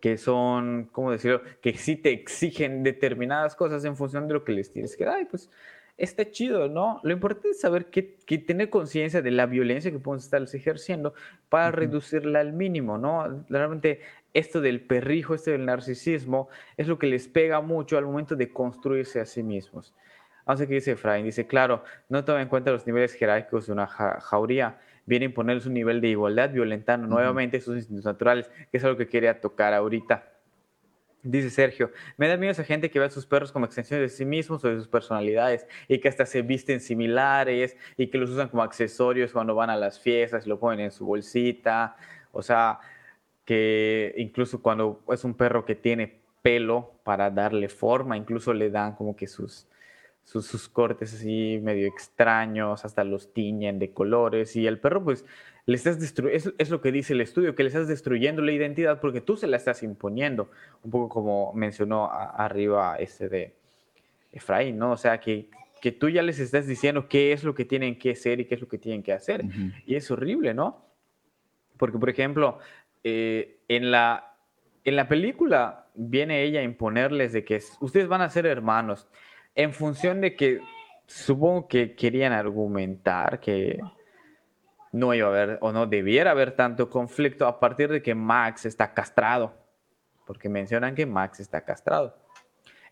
que son, ¿cómo decirlo? Que sí te exigen determinadas cosas en función de lo que les tienes que dar. Y pues está chido, ¿no? Lo importante es saber que, tener conciencia de la violencia que podemos estar ejerciendo para reducirla al mínimo, ¿no? Realmente esto del perrijo, esto del narcisismo, es lo que les pega mucho al momento de construirse a sí mismos. Vamos a ver qué dice Efraín. Dice, claro, no toma en cuenta los niveles jerárquicos de una jauría. Viene a imponerles un nivel de igualdad, violentando nuevamente sus instintos naturales, que es algo que quería tocar ahorita. Dice Sergio, me da miedo esa gente que ve a sus perros como extensiones de sí mismos o de sus personalidades y que hasta se visten similares y que los usan como accesorios cuando van a las fiestas y lo ponen en su bolsita. O sea, que incluso cuando es un perro que tiene pelo para darle forma, incluso le dan como que sus, sus, cortes así medio extraños, hasta los tiñen de colores y el perro pues le estás es, es, lo que dice el estudio, que le estás destruyendo la identidad porque tú se la estás imponiendo, un poco como mencionó arriba este de Efraín, ¿no? O sea, que, que tú ya les estás diciendo qué es lo que tienen que ser y qué es lo que tienen que hacer. Y es horrible, ¿no? Porque, por ejemplo, eh, en, la, en la película viene ella a imponerles de que ustedes van a ser hermanos en función de que supongo que querían argumentar que no iba a haber o no debiera haber tanto conflicto a partir de que Max está castrado. Porque mencionan que Max está castrado.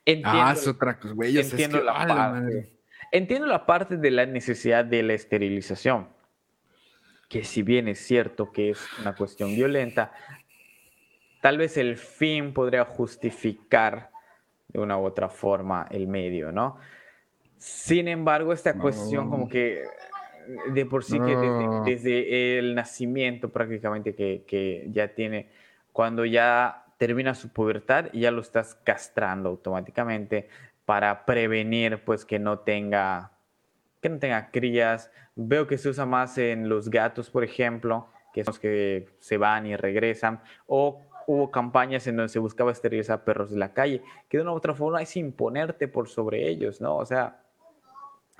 Entiendo, ah, es otra cosa, güey. Entiendo, la parte, entiendo la parte de la necesidad de la esterilización. Que si bien es cierto que es una cuestión violenta, tal vez el fin podría justificar de una u otra forma el medio, ¿no? Sin embargo, esta cuestión como que de por sí que desde, el nacimiento prácticamente que, ya tiene, cuando ya termina su pubertad, ya lo estás castrando automáticamente para prevenir pues que no tenga que no tenga crías. Veo que se usa más en los gatos, por ejemplo, que son los que se van y regresan, o hubo campañas en donde se buscaba esterilizar perros de la calle, que de una u otra forma es imponerte por sobre ellos, ¿no? O sea,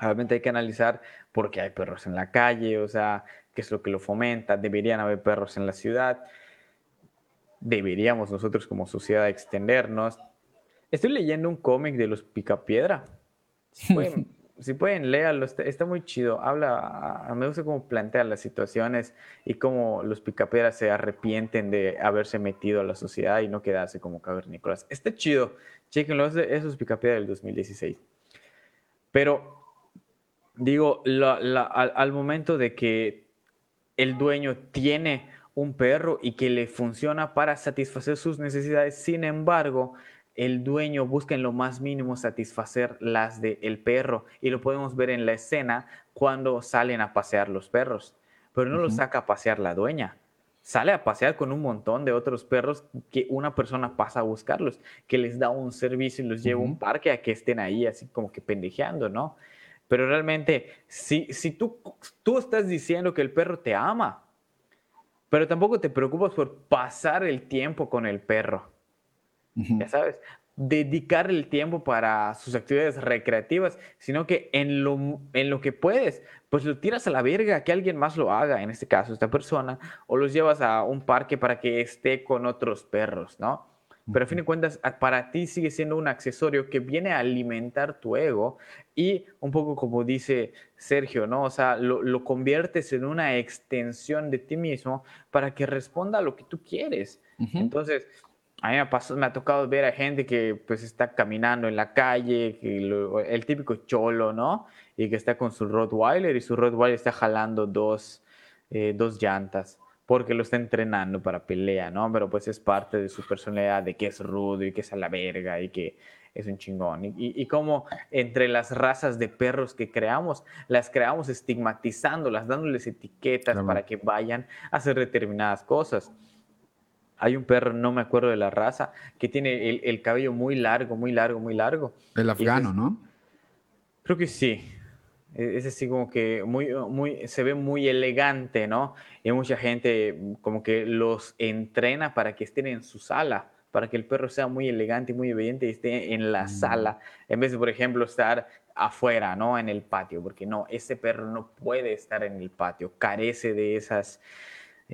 Obviamente hay que analizar por qué hay perros en la calle, o sea, qué es lo que lo fomenta, deberían haber perros en la ciudad, deberíamos nosotros como sociedad extendernos. Estoy leyendo un cómic de los Picapiedra. Pueden, si pueden léalo, está, muy chido. Habla, me gusta cómo plantea las situaciones y cómo los Picapiedra se arrepienten de haberse metido a la sociedad y no quedarse como cavernícolas. Está chido. Chequenlo, esos Picapiedra del 2016. Pero digo, al, momento de que el dueño tiene un perro y que le funciona para satisfacer sus necesidades, sin embargo, el dueño busca en lo más mínimo satisfacer las del perro y lo podemos ver en la escena cuando salen a pasear los perros, pero no lo saca a pasear la dueña. Sale a pasear con un montón de otros perros que una persona pasa a buscarlos, que les da un servicio y los lleva a un parque a que estén ahí así como que pendejeando, ¿no? Pero realmente, si, si tú, tú estás diciendo que el perro te ama, pero tampoco te preocupas por pasar el tiempo con el perro, ya sabes, dedicar el tiempo para sus actividades recreativas, sino que en lo, en lo que puedes, pues lo tiras a la verga, que alguien más lo haga, en este caso esta persona, o los llevas a un parque para que esté con otros perros, ¿no? Pero a fin de cuentas, para ti sigue siendo un accesorio que viene a alimentar tu ego y un poco como dice Sergio, ¿no? O sea, lo, conviertes en una extensión de ti mismo para que responda a lo que tú quieres. Entonces, a mí me, pasó, me ha tocado ver a gente que pues está caminando en la calle, el típico cholo, ¿no? Y que está con su Rottweiler y su Rottweiler está jalando dos, eh, dos llantas porque lo está entrenando para pelea, ¿no? Pero pues es parte de su personalidad, de que es rudo y que es a la verga y que es un chingón. Y, y, como entre las razas de perros que creamos, las creamos estigmatizándolas, dándoles etiquetas para que vayan a hacer determinadas cosas. Hay un perro, no me acuerdo de la raza, que tiene el, cabello muy largo, muy largo, muy largo. El afgano, ¿no? Creo que sí. E, es así como que muy, muy, se ve muy elegante, ¿no? Y mucha gente como que los entrena para que estén en su sala para que el perro sea muy elegante y muy obediente y esté en la mm. sala, en vez de, por ejemplo, estar afuera, ¿no? En el patio, porque no, ese perro no puede estar en el patio, carece de esas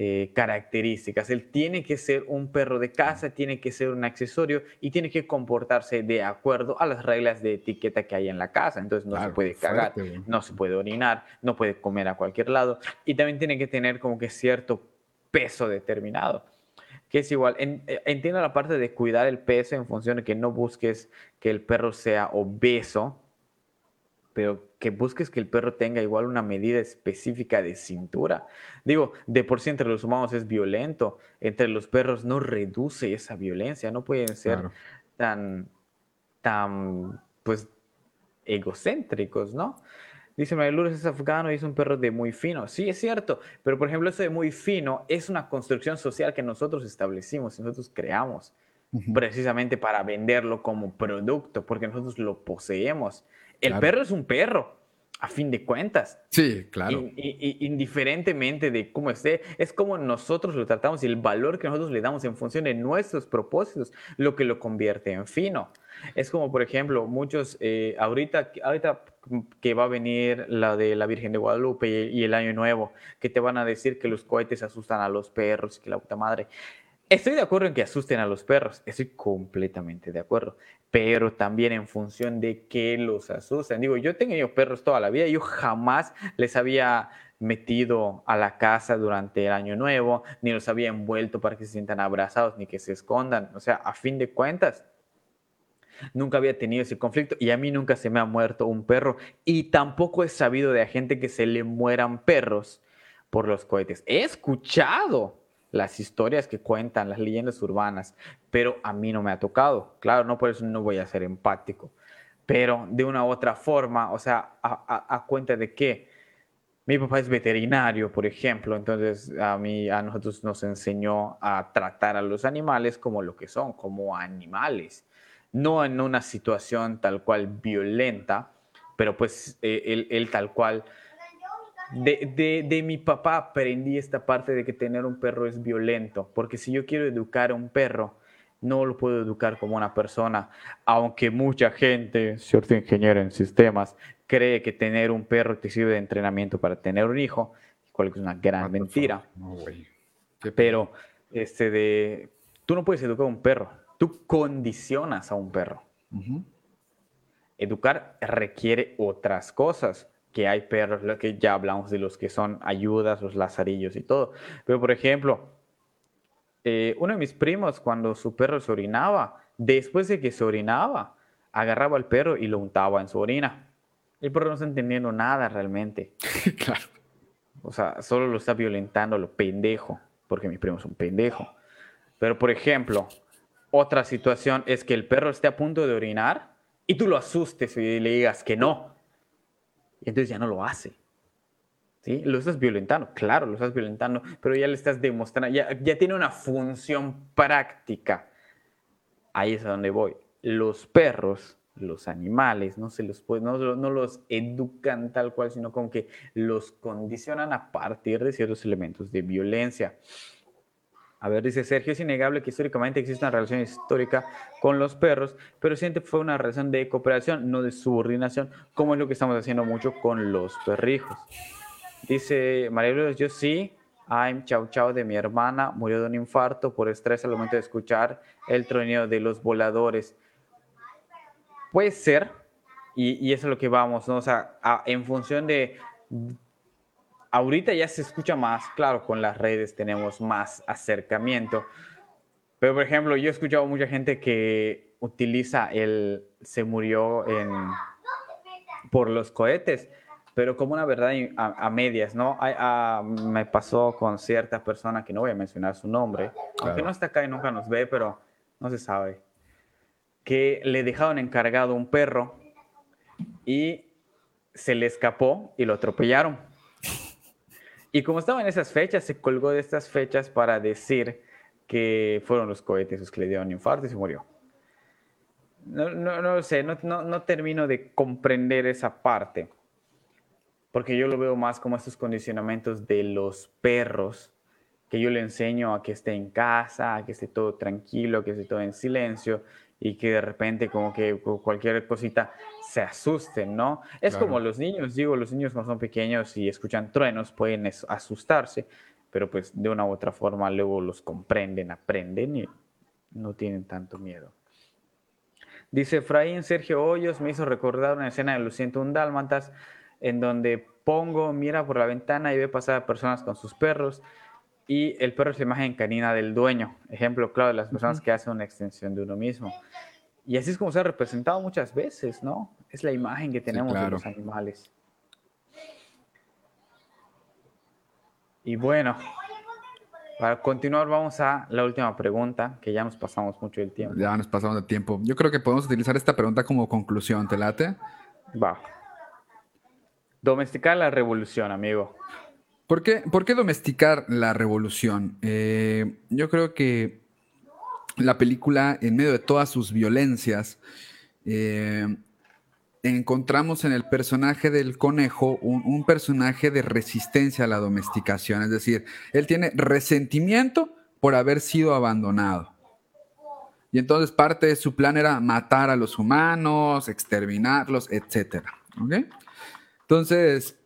eh, características. Él tiene que ser un perro de casa, tiene que ser un accesorio y tiene que comportarse de acuerdo a las reglas de etiqueta que hay en la casa. Entonces no se puede cagar, no se puede orinar, no puede comer a cualquier lado y también tiene que tener como que cierto peso determinado que es igual. Eh, entiendo la parte de cuidar el peso en función de que no busques que el perro sea obeso, pero que busques que el perro tenga igual una medida específica de cintura. Digo, de por sí entre los humanos es violento, entre los perros no reduce esa violencia, no pueden ser tan, tan, pues, egocéntricos, ¿no? Dice Lourdes es afgano y es un perro de muy fino. Sí, es cierto, pero por ejemplo eso de muy fino es una construcción social que nosotros establecimos, nosotros creamos, precisamente para venderlo como producto, porque nosotros lo poseemos. El perro es un perro, a fin de cuentas. Sí, claro. indiferentemente de cómo esté, es como nosotros lo tratamos y el valor que nosotros le damos en función de nuestros propósitos, lo que lo convierte en fino. Es como, por ejemplo, muchos, eh, ahorita, ahorita que va a venir la de la Virgen de Guadalupe y, el Año Nuevo, que te van a decir que los cohetes asustan a los perros y que la puta madre. Estoy de acuerdo en que asusten a los perros, estoy completamente de acuerdo, pero también en función de qué los asustan. Digo, yo he tenido perros toda la vida, yo jamás les había metido a la casa durante el año nuevo, ni los había envuelto para que se sientan abrazados, ni que se escondan. O sea, a fin de cuentas, Nunca había tenido ese conflicto y a mí nunca se me ha muerto un perro y tampoco he sabido de gente que se le mueran perros por los cohetes. He escuchado las historias que cuentan, las leyendas urbanas, pero a mí no me ha tocado. Claro, no por eso no voy a ser empático, pero de una u otra forma, o sea, a, cuenta de que mi papá es veterinario, por ejemplo, entonces a mí, a nosotros nos enseñó a tratar a los animales como lo que son, como animales no en una situación tal cual violenta, pero pues eh, él, tal cual... De, de, mi papá aprendí esta parte de que tener un perro es violento, porque si yo quiero educar a un perro, no lo puedo educar como una persona, aunque mucha gente, cierto ingeniero en sistemas, cree que tener un perro te sirve de entrenamiento para tener un hijo, cual es una gran mentira. Pero este de, tú no puedes educar a un perro, tú condicionas a un perro. Educar requiere otras cosas, que hay perros, que ya hablamos de los que son ayudas, los lazarillos y todo. Pero, por ejemplo, eh, uno de mis primos, cuando su perro se orinaba, después de que se orinaba, agarraba al perro y lo untaba en su orina. El perro no está entendiendo nada realmente. claro. O sea, solo lo está violentando lo pendejo, porque mi primo es un pendejo. Pero, por ejemplo, otra situación es que el perro esté a punto de orinar y tú lo asustes y le digas que no. Y entonces ya no lo hace. ¿Sí? Lo estás violentando, claro, lo estás violentando, pero ya le estás demostrando, ya, ya tiene una función práctica. Ahí es a donde voy. Los perros, los animales, no, se los, no, no los educan tal cual, sino como que los condicionan a partir de ciertos elementos de violencia. A ver, dice Sergio, es innegable que históricamente existe una relación histórica con los perros, pero siempre fue una relación de cooperación, no de subordinación, como es lo que estamos haciendo mucho con los perrijos. Dice María yo sí, I'm chau chau de mi hermana, murió de un infarto por estrés al momento de escuchar el tronido de los voladores. Puede ser, y, eso es lo que vamos, ¿no? O sea, en función de ahorita ya se escucha más, claro, con las redes tenemos más acercamiento. Pero, por ejemplo, yo he escuchado mucha gente que utiliza el se murió en, por los cohetes, pero como una verdad a, medias, ¿no? me pasó con cierta persona que no voy a mencionar su nombre, aunque no está acá y nunca nos ve, pero no se sabe. que le dejaron encargado un perro y se le escapó y lo atropellaron. Y como estaba en esas fechas, se colgó de estas fechas para decir que fueron los cohetes los que le dieron infarto y se murió. No, no, no sé, no, no, no termino de comprender esa parte, porque yo lo veo más como estos condicionamientos de los perros, que yo le enseño a que esté en casa, a que esté todo tranquilo, que esté todo en silencio, y que de repente como que cualquier cosita se asusten, ¿no? Es como los niños, digo, los niños cuando son pequeños y escuchan truenos pueden asustarse, pero pues de una u otra forma luego los comprenden, aprenden y no tienen tanto miedo. Dice Efraín Sergio Hoyos, me hizo recordar una escena de Los un Dálmatas en donde Pongo mira por la ventana y ve pasar a personas con sus perros y el perro es la imagen canina del dueño. Ejemplo claro de las personas que hacen una extensión de uno mismo. Y así es como se ha representado muchas veces, ¿no? Es la imagen que tenemos de los animales. Y bueno, para continuar vamos a la última pregunta, que ya nos pasamos mucho del tiempo. Ya nos pasamos de tiempo. Yo creo que podemos utilizar esta pregunta como conclusión, ¿te late? Va. Domesticar la revolución, amigo. ¿Por qué, domesticar la revolución? Eh, yo creo que la película, en medio de todas sus violencias, eh, encontramos en el personaje del conejo un, personaje de resistencia a la domesticación. Es decir, él tiene resentimiento por haber sido abandonado. Y entonces parte de su plan era matar a los humanos, exterminarlos, etc. Entonces,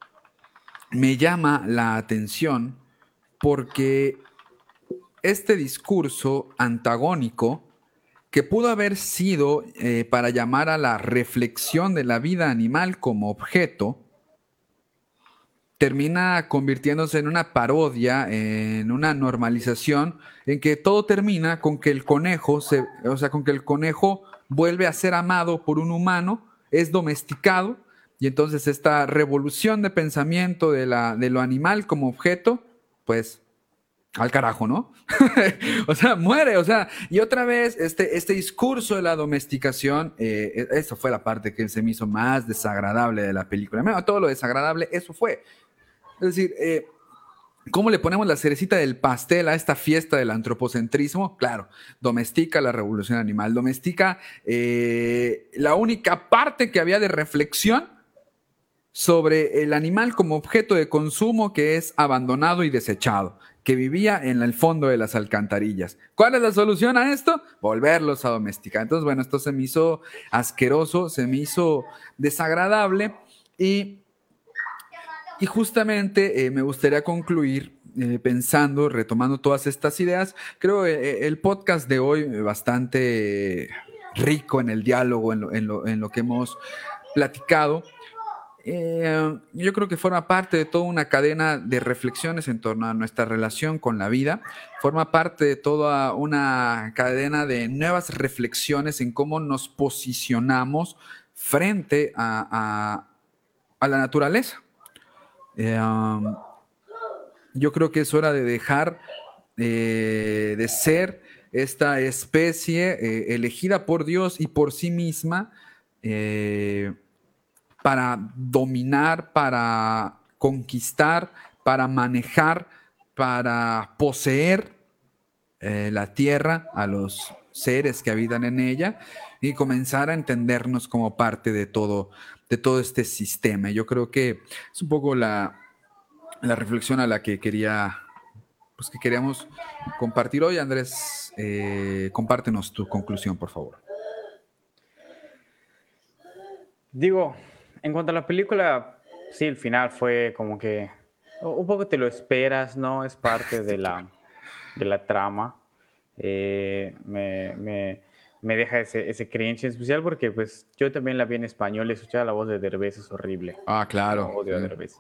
me llama la atención porque este discurso antagónico que pudo haber sido eh, para llamar a la reflexión de la vida animal como objeto, termina convirtiéndose en una parodia, en una normalización, en que todo termina con que el conejo, se, o sea, con que el conejo vuelve a ser amado por un humano, es domesticado y entonces esta revolución de pensamiento de, la, de lo animal como objeto, pues al carajo, ¿no? o sea, muere, o sea, y otra vez este, este discurso de la domesticación, eh, e, eso fue la parte que se me hizo más desagradable de la película. todo lo desagradable, eso fue. Es decir, eh, ¿Cómo le ponemos la cerecita del pastel a esta fiesta del antropocentrismo? Claro, domestica la revolución animal, domestica eh, la única parte que había de reflexión sobre el animal como objeto de consumo que es abandonado y desechado, que vivía en el fondo de las alcantarillas. ¿Cuál es la solución a esto? Volverlos a domesticar. Entonces, bueno, esto se me hizo asqueroso, se me hizo desagradable y, y justamente eh, me gustaría concluir eh, pensando, retomando todas estas ideas. Creo eh, el podcast de hoy bastante rico en el diálogo, en lo, en lo que hemos platicado. Eh, yo creo que forma parte de toda una cadena de reflexiones en torno a nuestra relación con la vida, forma parte de toda una cadena de nuevas reflexiones en cómo nos posicionamos frente a, la naturaleza. Eh, um, yo creo que es hora de dejar eh, de ser esta especie elegida por Dios y por sí misma para dominar, para conquistar, para manejar, para poseer eh, la tierra a los seres que habitan en ella y comenzar a entendernos como parte de todo, de todo este sistema. Yo creo que es un poco la, reflexión a la que quería, pues que queríamos compartir hoy. Andrés, eh, compártenos tu conclusión, por favor. Digo, en cuanto a la película, sí, el final fue como que un poco te lo esperas, ¿no? Es parte de la, de la trama. Eh, me, me, me, deja ese, ese cringe en especial porque pues yo también la vi en español y escuchar la voz de Derbez es horrible. Ah, claro. Odio a Derbez.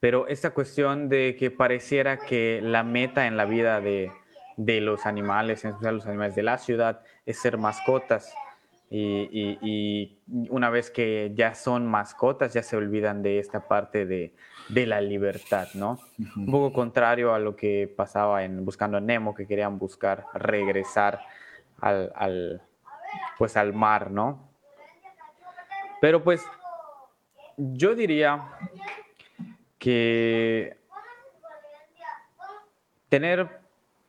Pero esta cuestión de que pareciera que la meta en la vida de, de los animales, en especial los animales de la ciudad, es ser mascotas y, una vez que ya son mascotas, ya se olvidan de esta parte de, la libertad, ¿no? Un poco contrario a lo que pasaba en Buscando a Nemo, que querían buscar regresar al, pues al mar, ¿no? Pero pues yo diría que tener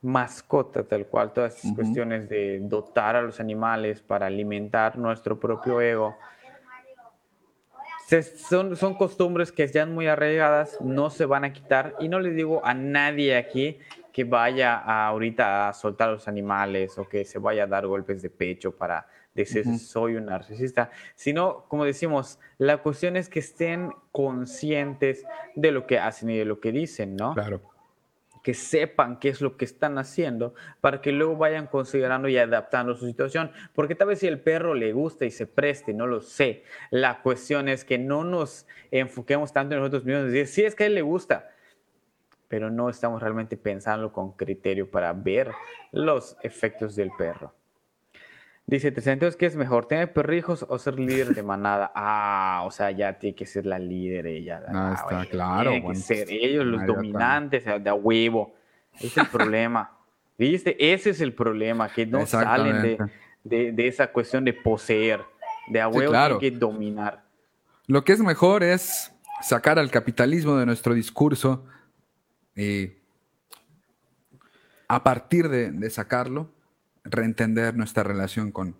mascota tal cual, todas estas cuestiones de dotar a los animales para alimentar nuestro propio ego, son, son costumbres que ya muy arraigadas, no se van a quitar y no le digo a nadie aquí que vaya ahorita a soltar a los animales o que se vaya a dar golpes de pecho para decir soy un narcisista, sino, como decimos, la cuestión es que estén conscientes de lo que hacen y de lo que dicen, ¿no? Claro que sepan qué es lo que están haciendo para que luego vayan considerando y adaptando su situación. Porque tal vez si el perro le gusta y se preste, no lo sé. La cuestión es que no nos enfoquemos tanto en nosotros mismos decir, sí, es que a él le gusta, pero no estamos realmente pensando con criterio para ver los efectos del perro. Dice, ¿te sientes que es mejor tener perrijos o ser líder de manada? Ah, o sea, ya tiene que ser la líder ella. Ah, está claro. Tiene que ser ellos los dominantes, de a huevo. Ese es el problema. ¿Viste? Ese es el problema, que no salen de, de, esa cuestión de poseer. De a huevo que dominar. Lo que es mejor es sacar al capitalismo de nuestro discurso y a partir de, de sacarlo, reentender nuestra relación con,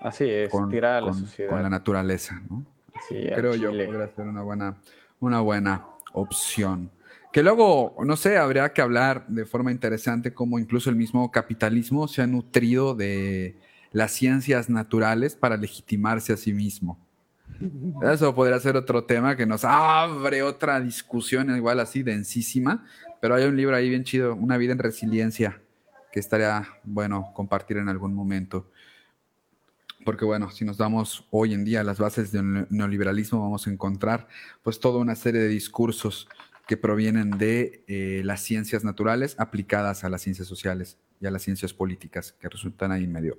Así es, con, tirar la con la naturaleza, ¿no? Creo yo podría ser una buena, una buena opción. Que luego, no sé, habría que hablar de forma interesante cómo incluso el mismo capitalismo se ha nutrido de las ciencias naturales para legitimarse a sí mismo. Eso podría ser otro tema que nos abre otra discusión igual así densísima, pero hay un libro ahí bien chido, Una vida en resiliencia, que estaría bueno compartir en algún momento. Porque bueno, si nos damos hoy en día las bases del neoliberalismo, vamos a encontrar pues toda una serie de discursos que provienen de eh, las ciencias naturales aplicadas a las ciencias sociales y a las ciencias políticas, que resultan ahí medio,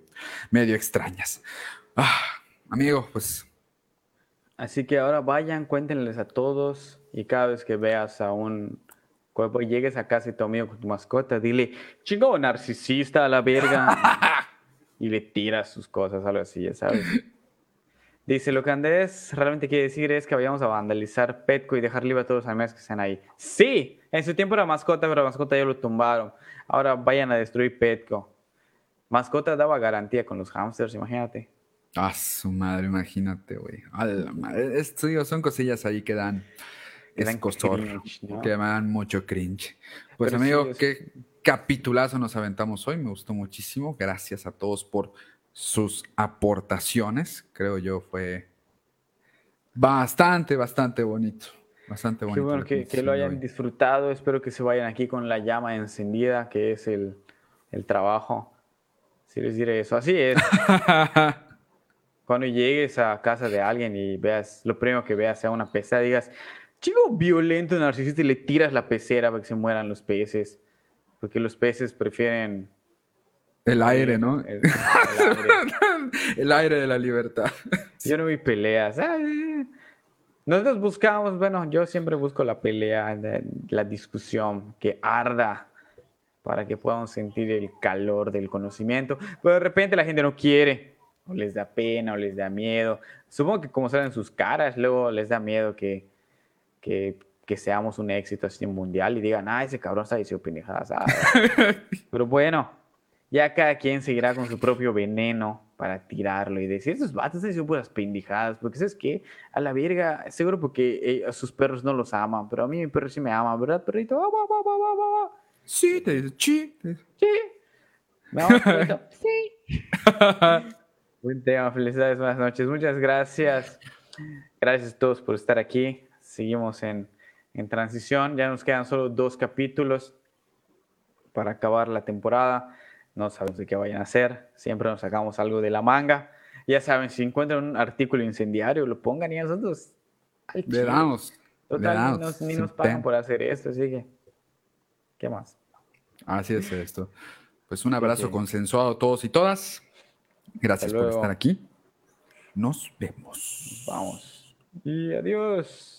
medio extrañas. Ah, amigo, pues... Así que ahora vayan, cuéntenles a todos y cada vez que veas a un cuando llegues a casa y tu amigo con tu mascota, dile, chingo narcisista a la verga. y le tiras sus cosas, algo así, ya sabes. Dice, lo que Andrés realmente quiere decir es que vayamos a vandalizar Petco y dejar libre a todos los animales que están ahí. Sí, en su tiempo era mascota, pero la mascota ya lo tumbaron. Ahora vayan a destruir Petco. Mascota daba garantía con los hamsters, imagínate. Ah, su madre, imagínate, güey. Son cosillas ahí que dan es costor, que me dan mucho cringe. Pues amigo, qué capitulazo nos aventamos hoy, me gustó muchísimo. Gracias a todos por sus aportaciones. Creo yo fue bastante, bastante bonito. Bastante bonito. Qué bueno que, lo hayan disfrutado. Espero que se vayan aquí con la llama encendida, que es el, el trabajo. Si les diré eso. Así es. Cuando llegues a casa de alguien y veas, lo primero que veas sea una pesa, digas, chico violento, narcisista y le tiras la pecera para que se mueran los peces. Porque los peces prefieren. El aire, ¿no? El, aire. de la libertad. Yo no vi peleas. Nosotros buscamos, bueno, yo siempre busco la pelea, la discusión, que arda para que puedan sentir el calor del conocimiento. Pero de repente la gente no quiere, o les da pena, o les da miedo. Supongo que como salen sus caras, luego les da miedo que que, que seamos un éxito así mundial y digan, ah, ese cabrón está diciendo pendejadas. Ah, pero bueno, ya cada quien seguirá con su propio veneno para tirarlo y decir, esos vatos están diciendo puras pendejadas, porque ¿sabes qué? A la verga, seguro porque eh, a sus perros no los aman, pero a mí mi perro sí me ama, ¿verdad, perrito? sí, te dice, sí. Sí. ¿Me amas, perrito? sí. Buen tema, felicidades, buenas noches, muchas gracias. Gracias a todos por estar aquí seguimos en, transición. Ya nos quedan solo dos capítulos para acabar la temporada. No sabemos de qué vayan a hacer. Siempre nos sacamos algo de la manga. Ya saben, si encuentran un artículo incendiario, lo pongan y nosotros. Le damos. Total, ni nos, pagan por hacer esto, así que. ¿Qué más? Así es esto. Pues un abrazo consensuado a todos y todas. Gracias por estar aquí. Nos vemos. Vamos. Y adiós.